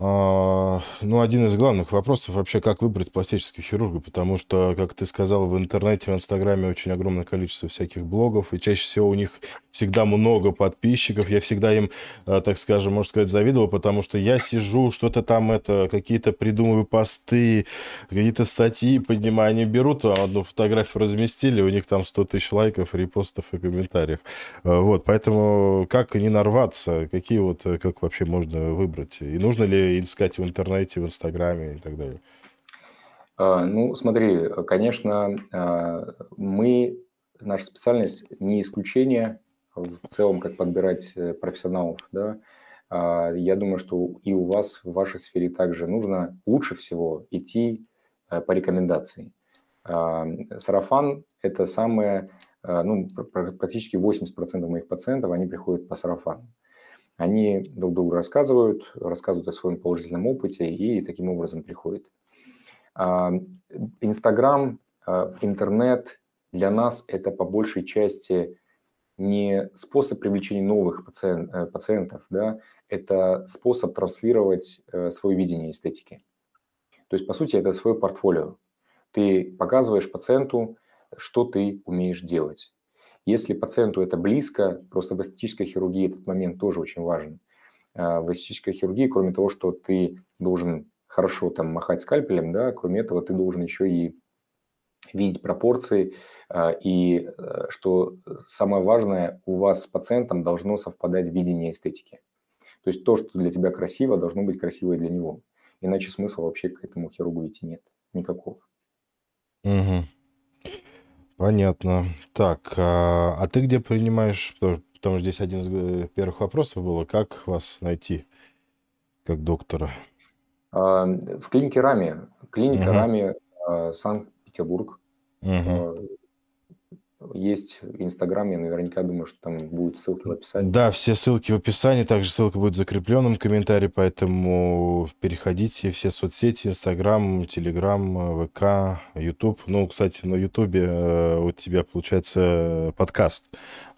А, ну, один из главных вопросов вообще, как выбрать пластического хирурга, потому что, как ты сказал, в интернете, в Инстаграме очень огромное количество всяких блогов, и чаще всего у них всегда много подписчиков. Я всегда им, э, так скажем, можно сказать, завидовал, потому что я сижу, что-то там это, какие-то придумываю посты, какие-то статьи поднимаю, они берут, одну фотографию разместили, у них там 100 тысяч лайков, репостов и комментариев. Э, вот, поэтому как не нарваться, какие вот, э, как вообще можно выбрать, и нужно ли искать в интернете, в Инстаграме и так далее? А, ну, смотри, конечно, а, мы, наша специальность не исключение в целом, как подбирать э, профессионалов, да. А, я думаю, что и у вас в вашей сфере также нужно лучше всего идти э, по рекомендации. Сарафан – это самое, ну, практически 80% моих пациентов, они приходят по сарафану. Они друг другу рассказывают, рассказывают о своем положительном опыте и таким образом приходят. А, Инстаграм, а, интернет для нас это по большей части не способ привлечения новых пациент, э, пациентов, да, это способ транслировать э, свое видение эстетики. То есть, по сути, это свое портфолио. Ты показываешь пациенту, что ты умеешь делать. Если пациенту это близко, просто в эстетической хирургии этот момент тоже очень важен. А, в эстетической хирургии, кроме того, что ты должен хорошо там махать скальпелем, да, кроме этого ты должен еще и видеть пропорции, а, и э, что самое важное, у вас с пациентом должно совпадать видение эстетики. То есть то, что для тебя красиво, должно быть красиво и для него. Иначе смысла вообще к этому хирургу идти нет. Никакого. Угу. Понятно. Так, а, а ты где принимаешь, потому что здесь один из э, первых вопросов было, как вас найти как доктора? А, в клинике РАМИ. Клиника угу. РАМИ а, Санкт-Петербург. Угу. Есть Инстаграм, я наверняка думаю, что там будут ссылки в описании. Да, все ссылки в описании, также ссылка будет в закрепленном комментарии, поэтому переходите, все соцсети, Инстаграм, Телеграм, ВК, Ютуб. Ну, кстати, на Ютубе э, у тебя получается подкаст,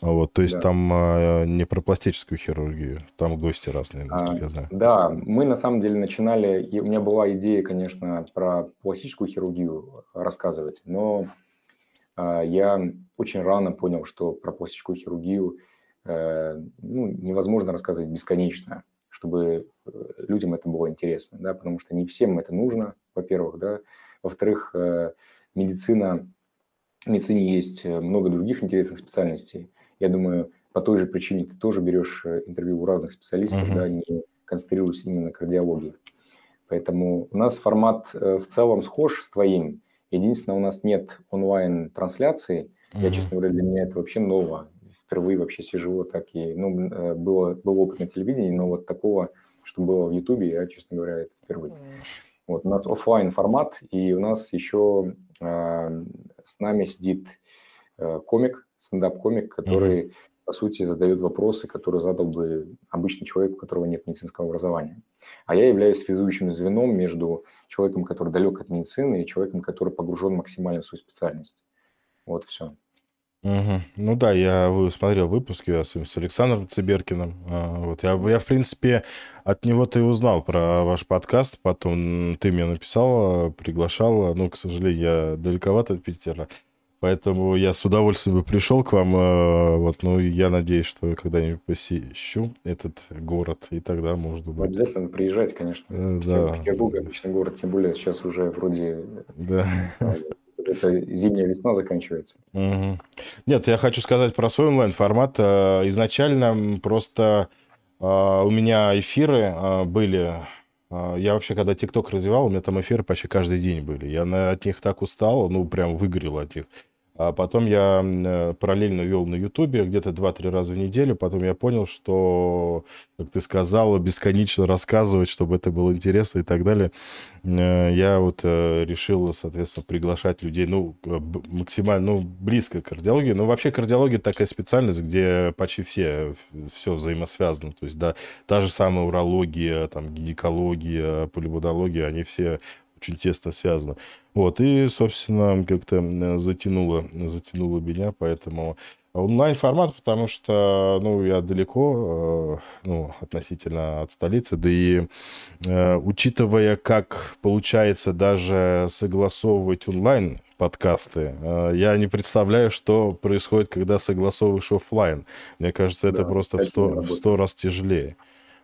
вот, то есть да. там э, не про пластическую хирургию, там гости разные, насколько а, я знаю. Да, мы на самом деле начинали, и у меня была идея, конечно, про пластическую хирургию рассказывать, но а, я очень рано понял, что про пластическую хирургию э, ну, невозможно рассказывать бесконечно, чтобы э, людям это было интересно, да, потому что не всем это нужно, во-первых, да, во-вторых, э, медицина, в медицине есть много других интересных специальностей. Я думаю, по той же причине ты тоже берешь интервью у разных специалистов, uh-huh. да, не концентрируешься именно на кардиологии. Поэтому у нас формат в целом схож с твоим, Единственное, у нас нет онлайн-трансляции. Mm-hmm. Я, честно говоря, для меня это вообще ново. Впервые вообще сижу вот так и... Ну, э, было, был опыт на телевидении, но вот такого, что было в Ютубе, я, честно говоря, это впервые. Mm-hmm. Вот, у нас офлайн формат, и у нас еще э, с нами сидит э, комик, стендап-комик, который, mm-hmm. по сути, задает вопросы, которые задал бы обычный человек, у которого нет медицинского образования а я являюсь связующим звеном между человеком, который далек от медицины, и человеком, который погружен максимально в свою специальность. Вот все. Угу. Ну да, я смотрел выпуски с Александром Циберкиным. А, вот я, я, в принципе, от него-то и узнал про ваш подкаст. Потом ты мне написал, приглашал. Ну, к сожалению, я далековато от Питера. Поэтому я с удовольствием бы пришел к вам. Э, вот, ну, я надеюсь, что когда-нибудь посещу этот город, и тогда можно будет... Обязательно приезжать, конечно. Э, да. Петербург отличный город, тем более сейчас уже вроде... Да. Э, это зимняя весна заканчивается. Угу. Нет, я хочу сказать про свой онлайн-формат. Изначально просто у меня эфиры были я вообще, когда ТикТок развивал, у меня там эфиры почти каждый день были. Я на, от них так устал, ну, прям выгорел от них. А потом я э, параллельно вел на Ютубе где-то 2-3 раза в неделю. Потом я понял, что, как ты сказала, бесконечно рассказывать, чтобы это было интересно и так далее. Э, я вот э, решил, соответственно, приглашать людей, ну, максимально, ну, близко к кардиологии. Но вообще кардиология такая специальность, где почти все, все взаимосвязано. То есть, да, та же самая урология, там, гинекология, полибудология, они все очень тесно связано. Вот, и, собственно, как-то затянуло, затянуло меня, поэтому онлайн-формат, потому что, ну, я далеко, э, ну, относительно от столицы, да и э, учитывая, как получается даже согласовывать онлайн подкасты, э, я не представляю, что происходит, когда согласовываешь офлайн. Мне кажется, это да, просто в сто, в сто раз тяжелее.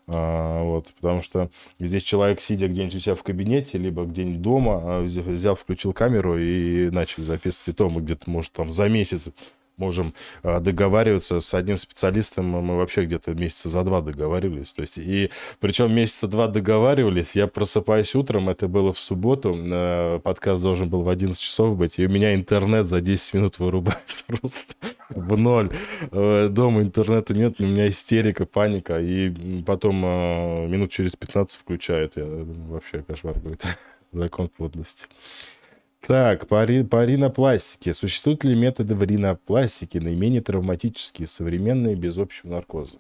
А, вот, потому что здесь человек, сидя где-нибудь у себя в кабинете, либо где-нибудь дома, а, взял, включил камеру и начал записывать. И то мы где-то, может, там за месяц можем а, договариваться с одним специалистом, мы вообще где-то месяца за два договаривались. То есть, и причем месяца два договаривались, я просыпаюсь утром, это было в субботу, э, подкаст должен был в 11 часов быть, и у меня интернет за 10 минут вырубает просто в ноль. Э, дома интернета нет, у меня истерика, паника, и потом э, минут через 15 включает. Я вообще кошмар какой-то. Закон подлости. Так, по, ри, по ринопластике. Существуют ли методы в ринопластике наименее травматические, современные, без общего наркоза?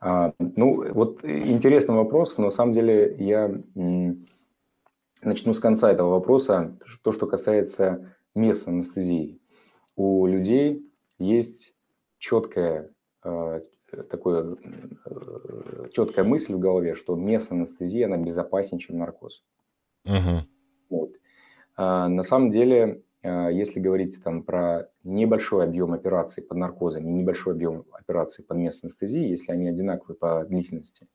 А, ну, вот интересный вопрос. На самом деле я Начну с конца этого вопроса. То, что касается мест анестезии. У людей есть четкая, такое, э, четкая мысль в голове, что место анестезии, она безопаснее, чем наркоз. Угу. Вот. А на самом деле, э, если говорить там про небольшой объем операций под наркозом и небольшой объем операций под местной анестезией, если они одинаковые по длительности,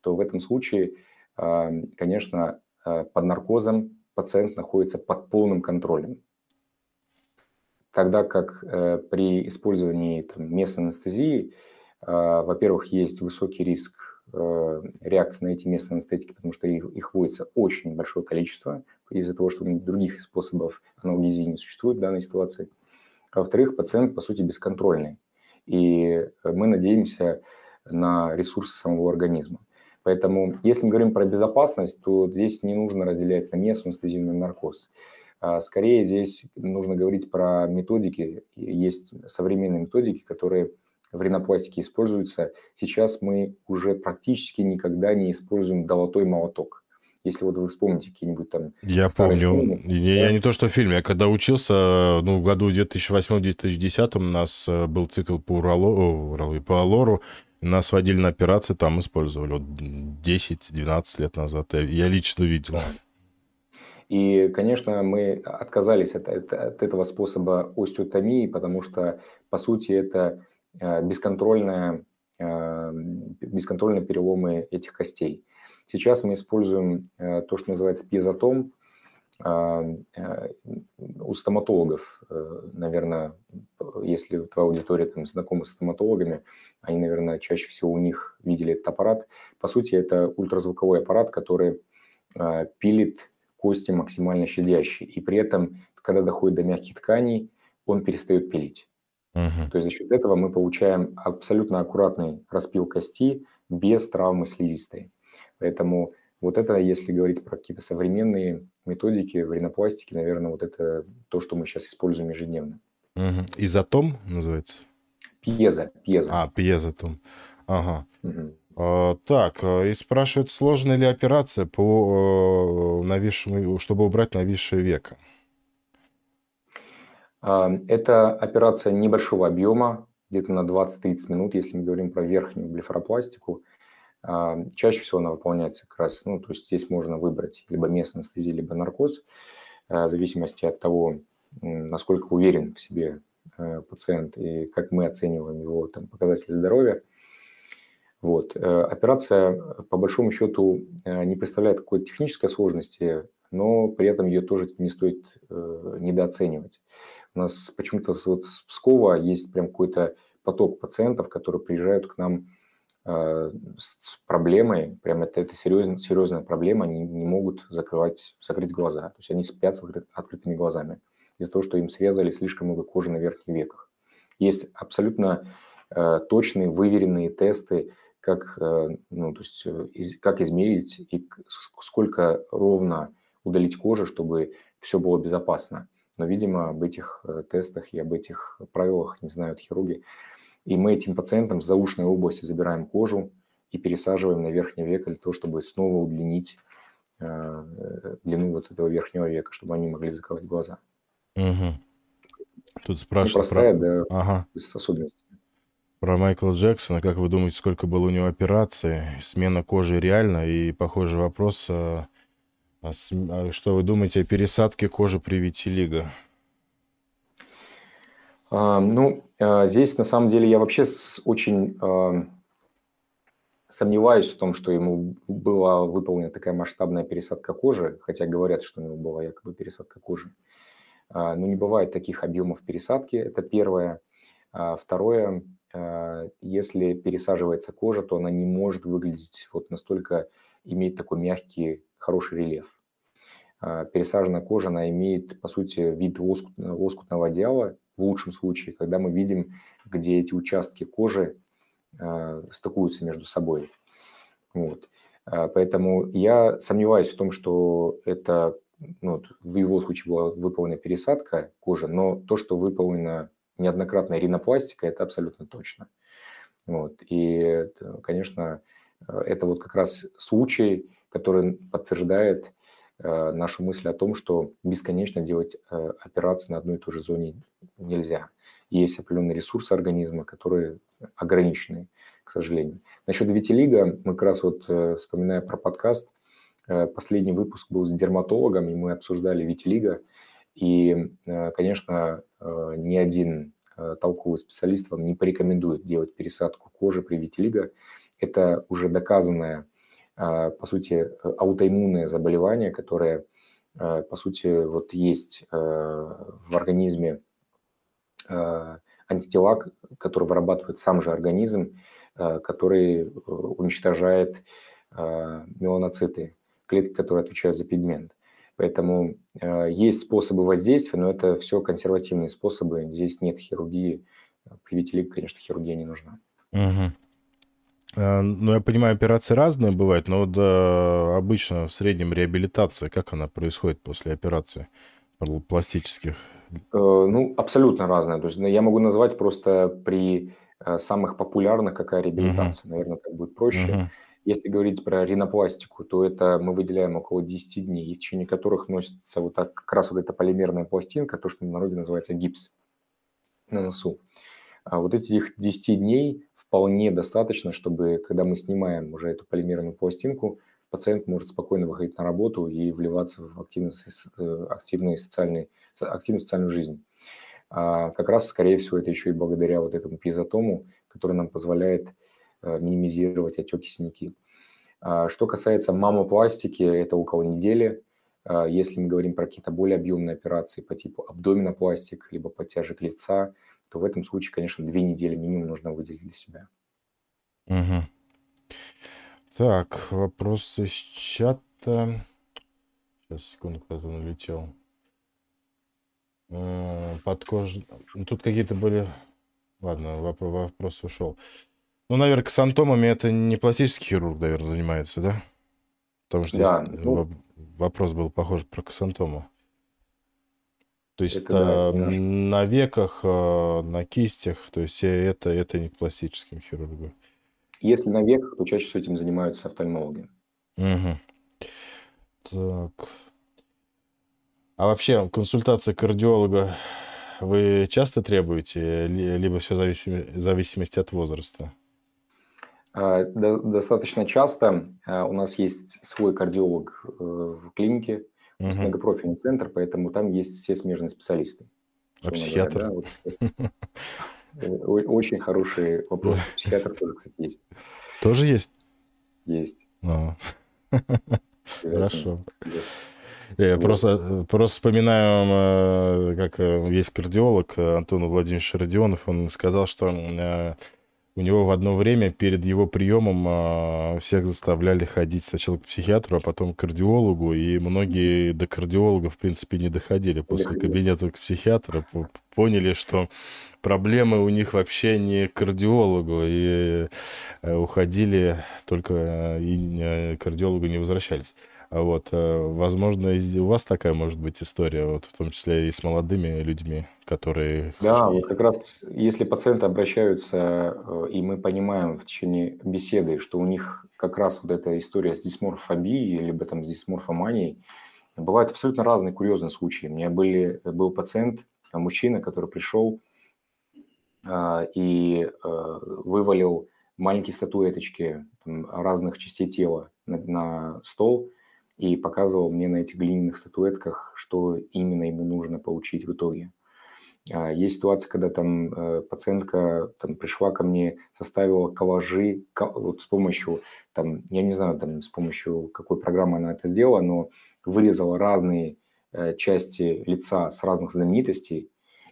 то в этом случае, конечно, под наркозом пациент находится под полным контролем. Тогда как э, при использовании там, местной анестезии, во-первых, есть высокий риск реакции на эти местные анестетики, потому что их, их вводится очень большое количество из-за того, что других способов аналгезии не существует в данной ситуации. А во-вторых, пациент, по сути, бесконтрольный. И мы надеемся на ресурсы самого организма. Поэтому, если мы говорим про безопасность, то здесь не нужно разделять на местную анестезию на наркоз. А скорее здесь нужно говорить про методики. Есть современные методики, которые в ринопластике используются. Сейчас мы уже практически никогда не используем долотой молоток. Если вот вы вспомните какие-нибудь там... Я помню. Фильмы, я, да? я не то, что в фильме. Я когда учился, ну, в году 2008-2010 у нас э, был цикл по уролу, по алору. Нас водили на операции, там использовали. Вот 10-12 лет назад. Я, я лично видел. И, конечно, мы отказались от, от, от этого способа остеотомии, потому что, по сути, это э, бесконтрольная, э, бесконтрольные переломы этих костей. Сейчас мы используем э, то, что называется пьезотом. У стоматологов, наверное, если твоя аудитория там, знакома с стоматологами, они, наверное, чаще всего у них видели этот аппарат. По сути, это ультразвуковой аппарат, который пилит кости максимально щадящие. И при этом, когда доходит до мягких тканей, он перестает пилить. То есть за счет этого мы получаем абсолютно аккуратный распил кости без травмы слизистой. Поэтому вот это, если говорить про какие-то современные методики в ринопластике, наверное, вот это то, что мы сейчас используем ежедневно. Угу. Изотом называется? Пьеза, пьеза. А, пьезотом. Ага. Угу. А, так, а, и спрашивают, сложна ли операция по э, нависшему, чтобы убрать нависшее веко? Это операция небольшого объема, где-то на 20-30 минут, если мы говорим про верхнюю блефаропластику. Чаще всего она выполняется как раз, ну, то есть здесь можно выбрать либо местную анестезию, либо наркоз, в зависимости от того, насколько уверен в себе э, пациент и как мы оцениваем его там, показатели здоровья. Вот. Э, операция, по большому счету, э, не представляет какой-то технической сложности, но при этом ее тоже не стоит э, недооценивать. У нас почему-то вот с Пскова есть прям какой-то поток пациентов, которые приезжают к нам с проблемой, прям это, это серьезная, серьезная проблема, они не могут закрывать, закрыть глаза, то есть они спят с открытыми глазами из-за того, что им срезали слишком много кожи на верхних веках. Есть абсолютно точные, выверенные тесты, как, э, ну, то есть, э, как измерить и сколько ровно удалить кожу, чтобы все было безопасно. Но, видимо, об этих э, тестах и об этих правилах не знают хирурги. И мы этим пациентам в заушной области забираем кожу и пересаживаем на верхнее веко для того, чтобы снова удлинить длину вот этого верхнего века, чтобы они могли закрывать глаза. Угу. Тут спрашивают. Ну, простая, про... да, ага. с особенностями. Про Майкла Джексона, как вы думаете, сколько было у него операций? Смена кожи реально? И похожий вопрос, а что вы думаете о пересадке кожи при витилиго? А, ну, а, здесь на самом деле я вообще с, очень а, сомневаюсь в том, что ему была выполнена такая масштабная пересадка кожи, хотя говорят, что у него была якобы пересадка кожи. А, но не бывает таких объемов пересадки, это первое. А второе, а, если пересаживается кожа, то она не может выглядеть вот настолько, иметь такой мягкий, хороший рельеф. А, пересаженная кожа, она имеет, по сути, вид лоскутного одеяла, в лучшем случае, когда мы видим, где эти участки кожи э, стыкуются между собой. Вот. Поэтому я сомневаюсь в том, что это ну, в его случае была выполнена пересадка кожи, но то, что выполнена неоднократная ринопластика, это абсолютно точно. Вот. И, конечно, это вот как раз случай, который подтверждает э, нашу мысль о том, что бесконечно делать э, операции на одной и той же зоне нельзя. Есть определенные ресурсы организма, которые ограничены, к сожалению. Насчет витилиго, мы как раз вот, э, вспоминая про подкаст, последний выпуск был с дерматологом, и мы обсуждали витилиго. И, конечно, ни один толковый специалист вам не порекомендует делать пересадку кожи при витилиго. Это уже доказанное а, по сути, э, аутоиммунное заболевание, которое, э, по сути, вот есть э, в организме антитела, которые вырабатывает сам же организм, который уничтожает меланоциты, клетки, которые отвечают за пигмент. Поэтому есть способы воздействия, но это все консервативные способы. Здесь нет хирургии. При витилиго, конечно, хирургия не нужна. Угу. А, ну, я понимаю, операции разные бывают, но вот э, обычно в среднем реабилитация, как она происходит после операции пластических? Э, ну, абсолютно разная. То есть ну, я могу назвать просто при э, самых популярных, какая реабилитация. Uh-huh. Наверное, так будет проще. Uh-huh. Если говорить про ринопластику, то это мы выделяем около 10 дней, в течение которых носится вот так, как раз вот эта полимерная пластинка, то, что в народе называется гипс на носу. А вот этих 10 дней вполне достаточно, чтобы, когда мы снимаем уже эту полимерную пластинку, пациент может спокойно выходить на работу и вливаться в активную, э, активную, социальный, активную социальную жизнь. А как раз, скорее всего, это еще и благодаря вот этому пизотому, который нам позволяет э, минимизировать отеки синяки. А что касается мамопластики, это около недели. А если мы говорим про какие-то более объемные операции по типу абдоминопластик, либо подтяжек лица, то в этом случае, конечно, две недели минимум нужно выделить для себя. Угу. Так, вопрос из чата. Сейчас, секунду, куда-то он улетел. Э, Подкож... Ну, тут какие-то были... Ладно, вопрос, вопрос ушел. Ну, наверное, с антомами это не пластический хирург, наверное, занимается, да? Потому что да, здесь ну... вопрос был похож про кассантому. То есть это, да, на веках, а, на кистях, то есть э, это, это не к пластическим хирургам. Если на веках, то чаще всего этим занимаются офтальмологи. Угу. Так. А вообще консультация кардиолога вы часто требуете, либо все в зависимости от возраста? А, достаточно часто. А, у нас есть свой кардиолог э, в клинике, у нас многопрофильный центр, поэтому там есть все смежные специалисты. А психиатр? Да, вот, э, очень хороший вопрос. Психиатр тоже, кстати, есть. Тоже есть? Есть. А. Хорошо. Я вот. просто, просто вспоминаю, э, как э, есть кардиолог Антон Владимирович Родионов, он сказал, что у него в одно время перед его приемом а, всех заставляли ходить сначала к психиатру, а потом к кардиологу, и многие до кардиолога, в принципе, не доходили. После кабинета к психиатру поняли, что проблемы у них вообще не к кардиологу, и э, уходили, только э, и э, к кардиологу не возвращались. Вот, возможно, у вас такая может быть история, вот, в том числе и с молодыми людьми, которые... Да, вот как раз если пациенты обращаются, и мы понимаем в течение беседы, что у них как раз вот эта история с дисморфобией, либо там с дисморфоманией, бывают абсолютно разные курьезные случаи. У меня были, был пациент, мужчина, который пришел и вывалил маленькие статуэточки разных частей тела на, на стол – и показывал мне на этих глиняных статуэтках, что именно ему нужно получить в итоге. А, есть ситуация, когда там э, пациентка там, пришла ко мне, составила коллажи вот с помощью, там, я не знаю, там, с помощью какой программы она это сделала, но вырезала разные э, части лица с разных знаменитостей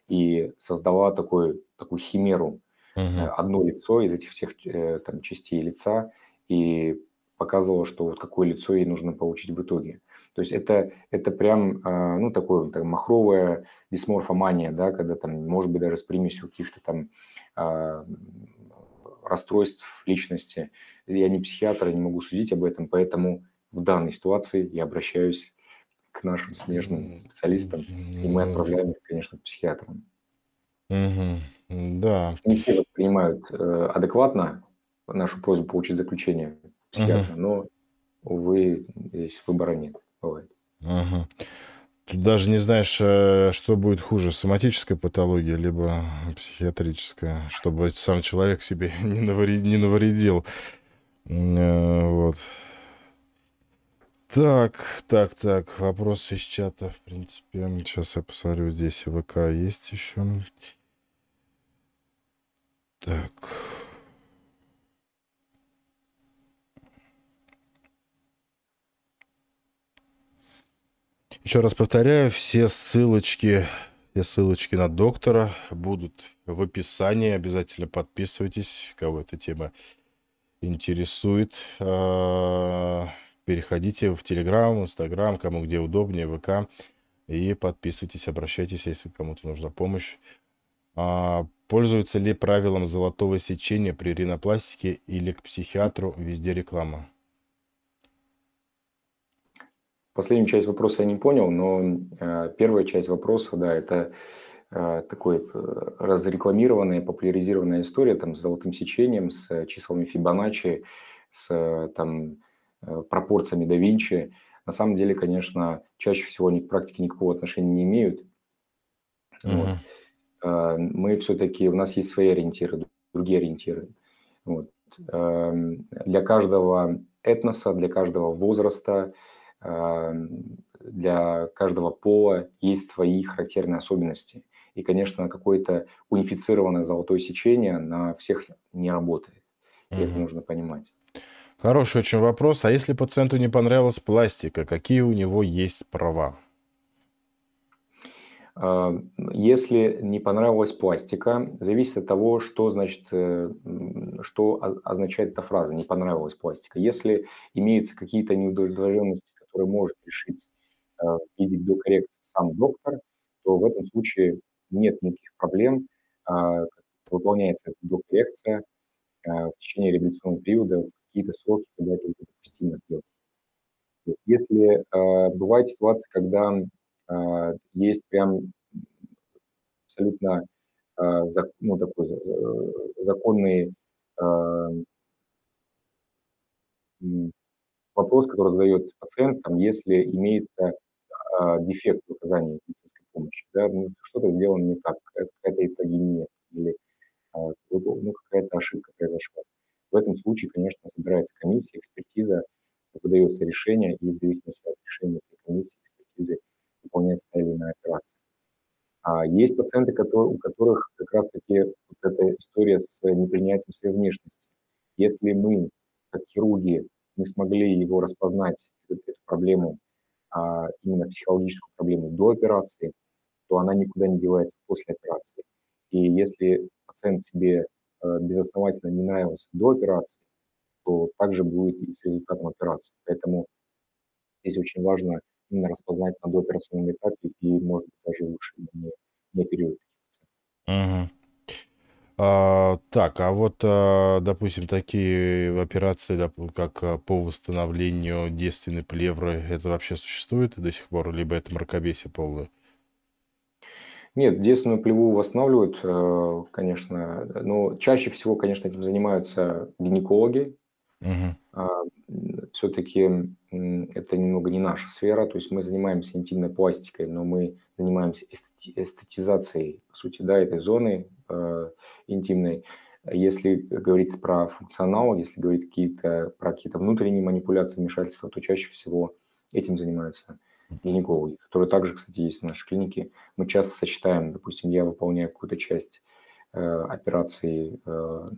и создала такой, такую химеру. Uh-huh. Одно лицо из этих всех там, частей лица и показывала, что вот какое лицо ей нужно получить в итоге. То есть это, это прям, а, ну, такое так, махровая дисморфомания, да, когда там, может быть, даже с примесью каких-то там а, расстройств личности. Я не психиатр, не могу судить об этом, поэтому в данной ситуации я обращаюсь к нашим смежным специалистам, и мы отправляем их, конечно, к психиатрам. Угу. Да. Не все воспринимают э, адекватно нашу просьбу получить заключение психиатра, угу. но, увы, здесь выбора нет, бывает. Угу. Тут даже не знаешь, э, что будет хуже, соматическая патология, либо психиатрическая, чтобы сам человек себе не, навредил. Не навредил. Э, вот. Так, так, так, вопросы из чата, в принципе. Сейчас я посмотрю, здесь ВК есть еще. Так. Еще раз повторяю, все ссылочки, все ссылочки на доктора будут в описании. Обязательно подписывайтесь, кого эта тема интересует. А, переходите в Телеграм, Инстаграм, кому где удобнее, ВК. И подписывайтесь, обращайтесь, если кому-то нужна помощь. А, пользуются ли правилом золотого сечения при ринопластике или к психиатру везде реклама? Последнюю часть вопроса я не понял, но э, первая часть вопроса, да, это э, такой э, разрекламированная, популяризированная история там с золотым сечением, с числами Фибоначчи, с э, там э, пропорциями да Винчи. На самом деле, конечно, чаще всего они к практике никакого отношения не имеют. Uh-huh. Вот. Э, мы все-таки, у нас есть свои ориентиры, другие ориентиры. Вот. Эм, для каждого этноса, для каждого возраста – для каждого пола есть свои характерные особенности. И, конечно, какое-то унифицированное золотое сечение на всех не работает. И mm-hmm. это нужно понимать. Хороший очень вопрос. А если пациенту не понравилась пластика, какие у него есть права? А, если не понравилась пластика, зависит от того, что значит, э, что означает эта фраза «не понравилась пластика». Если имеются какие-то неудовлетворенности который может решить э, в виде биокоррекции сам доктор, то в этом случае нет никаких проблем. А, выполняется эта биокоррекция э, в течение реабилитационного периода в какие-то сроки, когда это допустимо сделать. Если э, бывает ситуация, когда есть прям абсолютно ну, такой законный вопрос, который задает пациент, там, если имеется э, дефект в оказании медицинской помощи, да, ну, что-то сделано не так, какая-то ипогения или э, ну, какая-то ошибка произошла. В этом случае, конечно, собирается комиссия, экспертиза, выдается решение, и в зависимости от решения этой комиссии, экспертизы, выполняется та или иная операция. А есть пациенты, которые, у которых как раз-таки вот эта история с непринятием своей внешности. Если мы, как хирурги, не смогли его распознать, эту, эту проблему, а именно психологическую проблему до операции, то она никуда не девается после операции. И если пациент себе э, безосновательно не нравился до операции, то также будет и с результатом операции. Поэтому здесь очень важно именно распознать на дооперационном этапе и, может быть, даже лучше не, не оперировать. Угу. А, так, а вот, а, допустим, такие операции, как а, по восстановлению девственной плевры, это вообще существует до сих пор, либо это мракобесие полное? Нет, девственную плеву восстанавливают, э, конечно, но чаще всего, конечно, этим занимаются гинекологи. Угу. Все-таки это немного не наша сфера, то есть мы занимаемся интимной пластикой, но мы занимаемся эстетизацией, по сути, да, этой зоны, э, интимной. Если говорить про функционал, если говорить какие-то, про какие-то внутренние манипуляции, вмешательства, то чаще всего этим занимаются гинекологи, которые также, кстати, есть в нашей клинике. Мы часто сочетаем, допустим, я выполняю какую-то часть э, операции, э,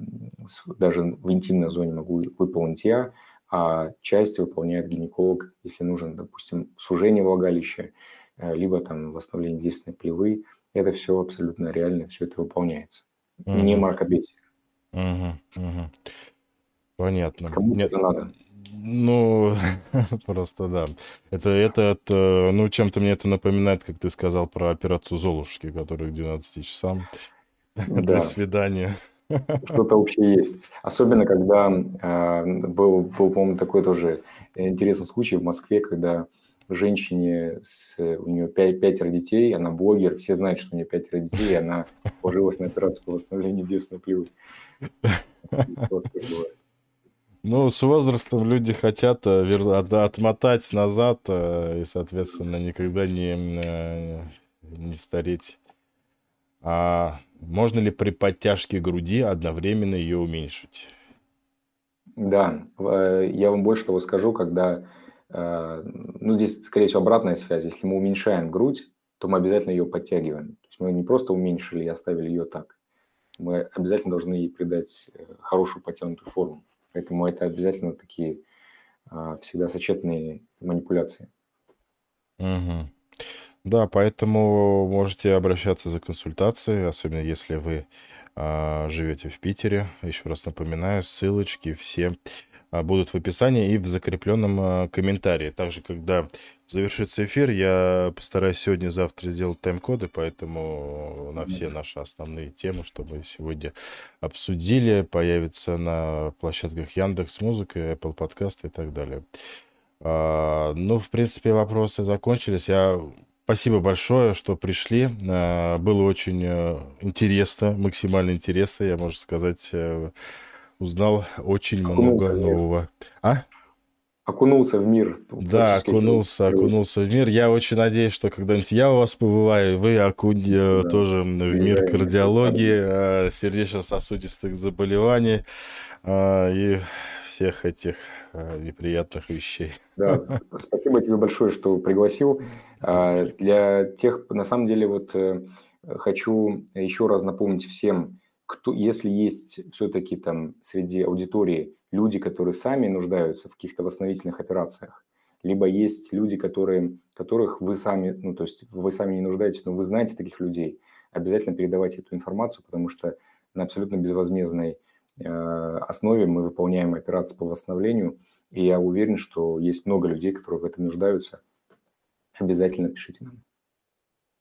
даже в интимной зоне могу выполнить я, а часть выполняет гинеколог, если нужен, допустим, сужение влагалища, э, либо там восстановление действенной плевы. Это все абсолютно реально, все это выполняется. Угу. Не мракобесие. Угу, угу. Понятно. Кому Нет, это надо? Ну, просто да. Это, это, это, ну, чем-то мне это напоминает, как ты сказал про операцию Золушки, которая к 12 часам Да, свидания. Что-то общее есть. Особенно, когда э, был, был, по-моему, такой тоже интересный случай в Москве, когда женщине, с, у нее пять, пятеро детей, она блогер, все знают, что у нее пятеро детей, и она ложилась на операцию по восстановлению девственной плевы. Ну, с возрастом люди хотят э, отмотать назад э, и, соответственно, никогда не, э, не стареть. А можно ли при подтяжке груди одновременно ее уменьшить? Да, я вам больше того скажу, когда, ну, здесь, скорее всего, обратная связь. Если мы уменьшаем грудь, то мы обязательно ее подтягиваем. То есть мы не просто уменьшили и оставили ее так. Мы обязательно должны ей придать хорошую подтянутую форму. Поэтому это обязательно такие всегда сочетные манипуляции. Угу. Да, поэтому можете обращаться за консультацией, особенно если вы а, живете в Питере. Еще раз напоминаю, ссылочки все а, будут в описании и в закрепленном а, комментарии. Также, когда завершится эфир, я постараюсь сегодня-завтра сделать тайм-коды, поэтому на все наши основные темы, что мы сегодня обсудили, появится на площадках Яндекс Музыка, Apple Podcast и так далее. А, ну, в принципе, вопросы закончились. Я Спасибо большое, что пришли. Было очень э, интересно, максимально интересно, я, можно сказать, э, узнал очень много нового. А? Окунулся в мир. Да, окунулся, окунулся в мир. Я очень надеюсь, что когда-нибудь я у вас побываю, вы окунь да. тоже в мир кардиологии, э, сердечно-сосудистых заболеваний э, и всех этих э, неприятных вещей. Да, спасибо тебе большое, что пригласил. Для тех, на самом деле, вот хочу еще раз напомнить всем, кто, если есть все-таки там среди аудитории люди, которые сами нуждаются в каких-то восстановительных операциях, либо есть люди, которые, которых вы сами, ну, то есть вы сами не нуждаетесь, но вы знаете таких людей, обязательно передавайте эту информацию, потому что на абсолютно безвозмездной э, основе мы выполняем операции по восстановлению, и я уверен, что есть много людей, которые в этом нуждаются. Обязательно пишите нам.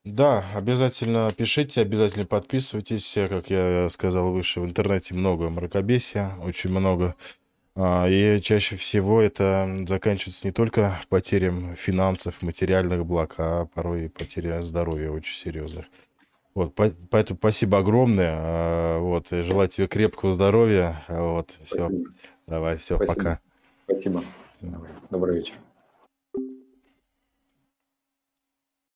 Да, обязательно пишите, обязательно подписывайтесь. Как я сказал выше, в интернете много мракобесия, очень много. А, и чаще всего это заканчивается не только потерям финансов, материальных благ, а порой и потеря здоровья очень серьезных. Вот, поэтому спасибо огромное. А, вот, желаю тебе крепкого здоровья. Вот, все. Давай, все, спасибо. пока. Спасибо. Добрый вечер.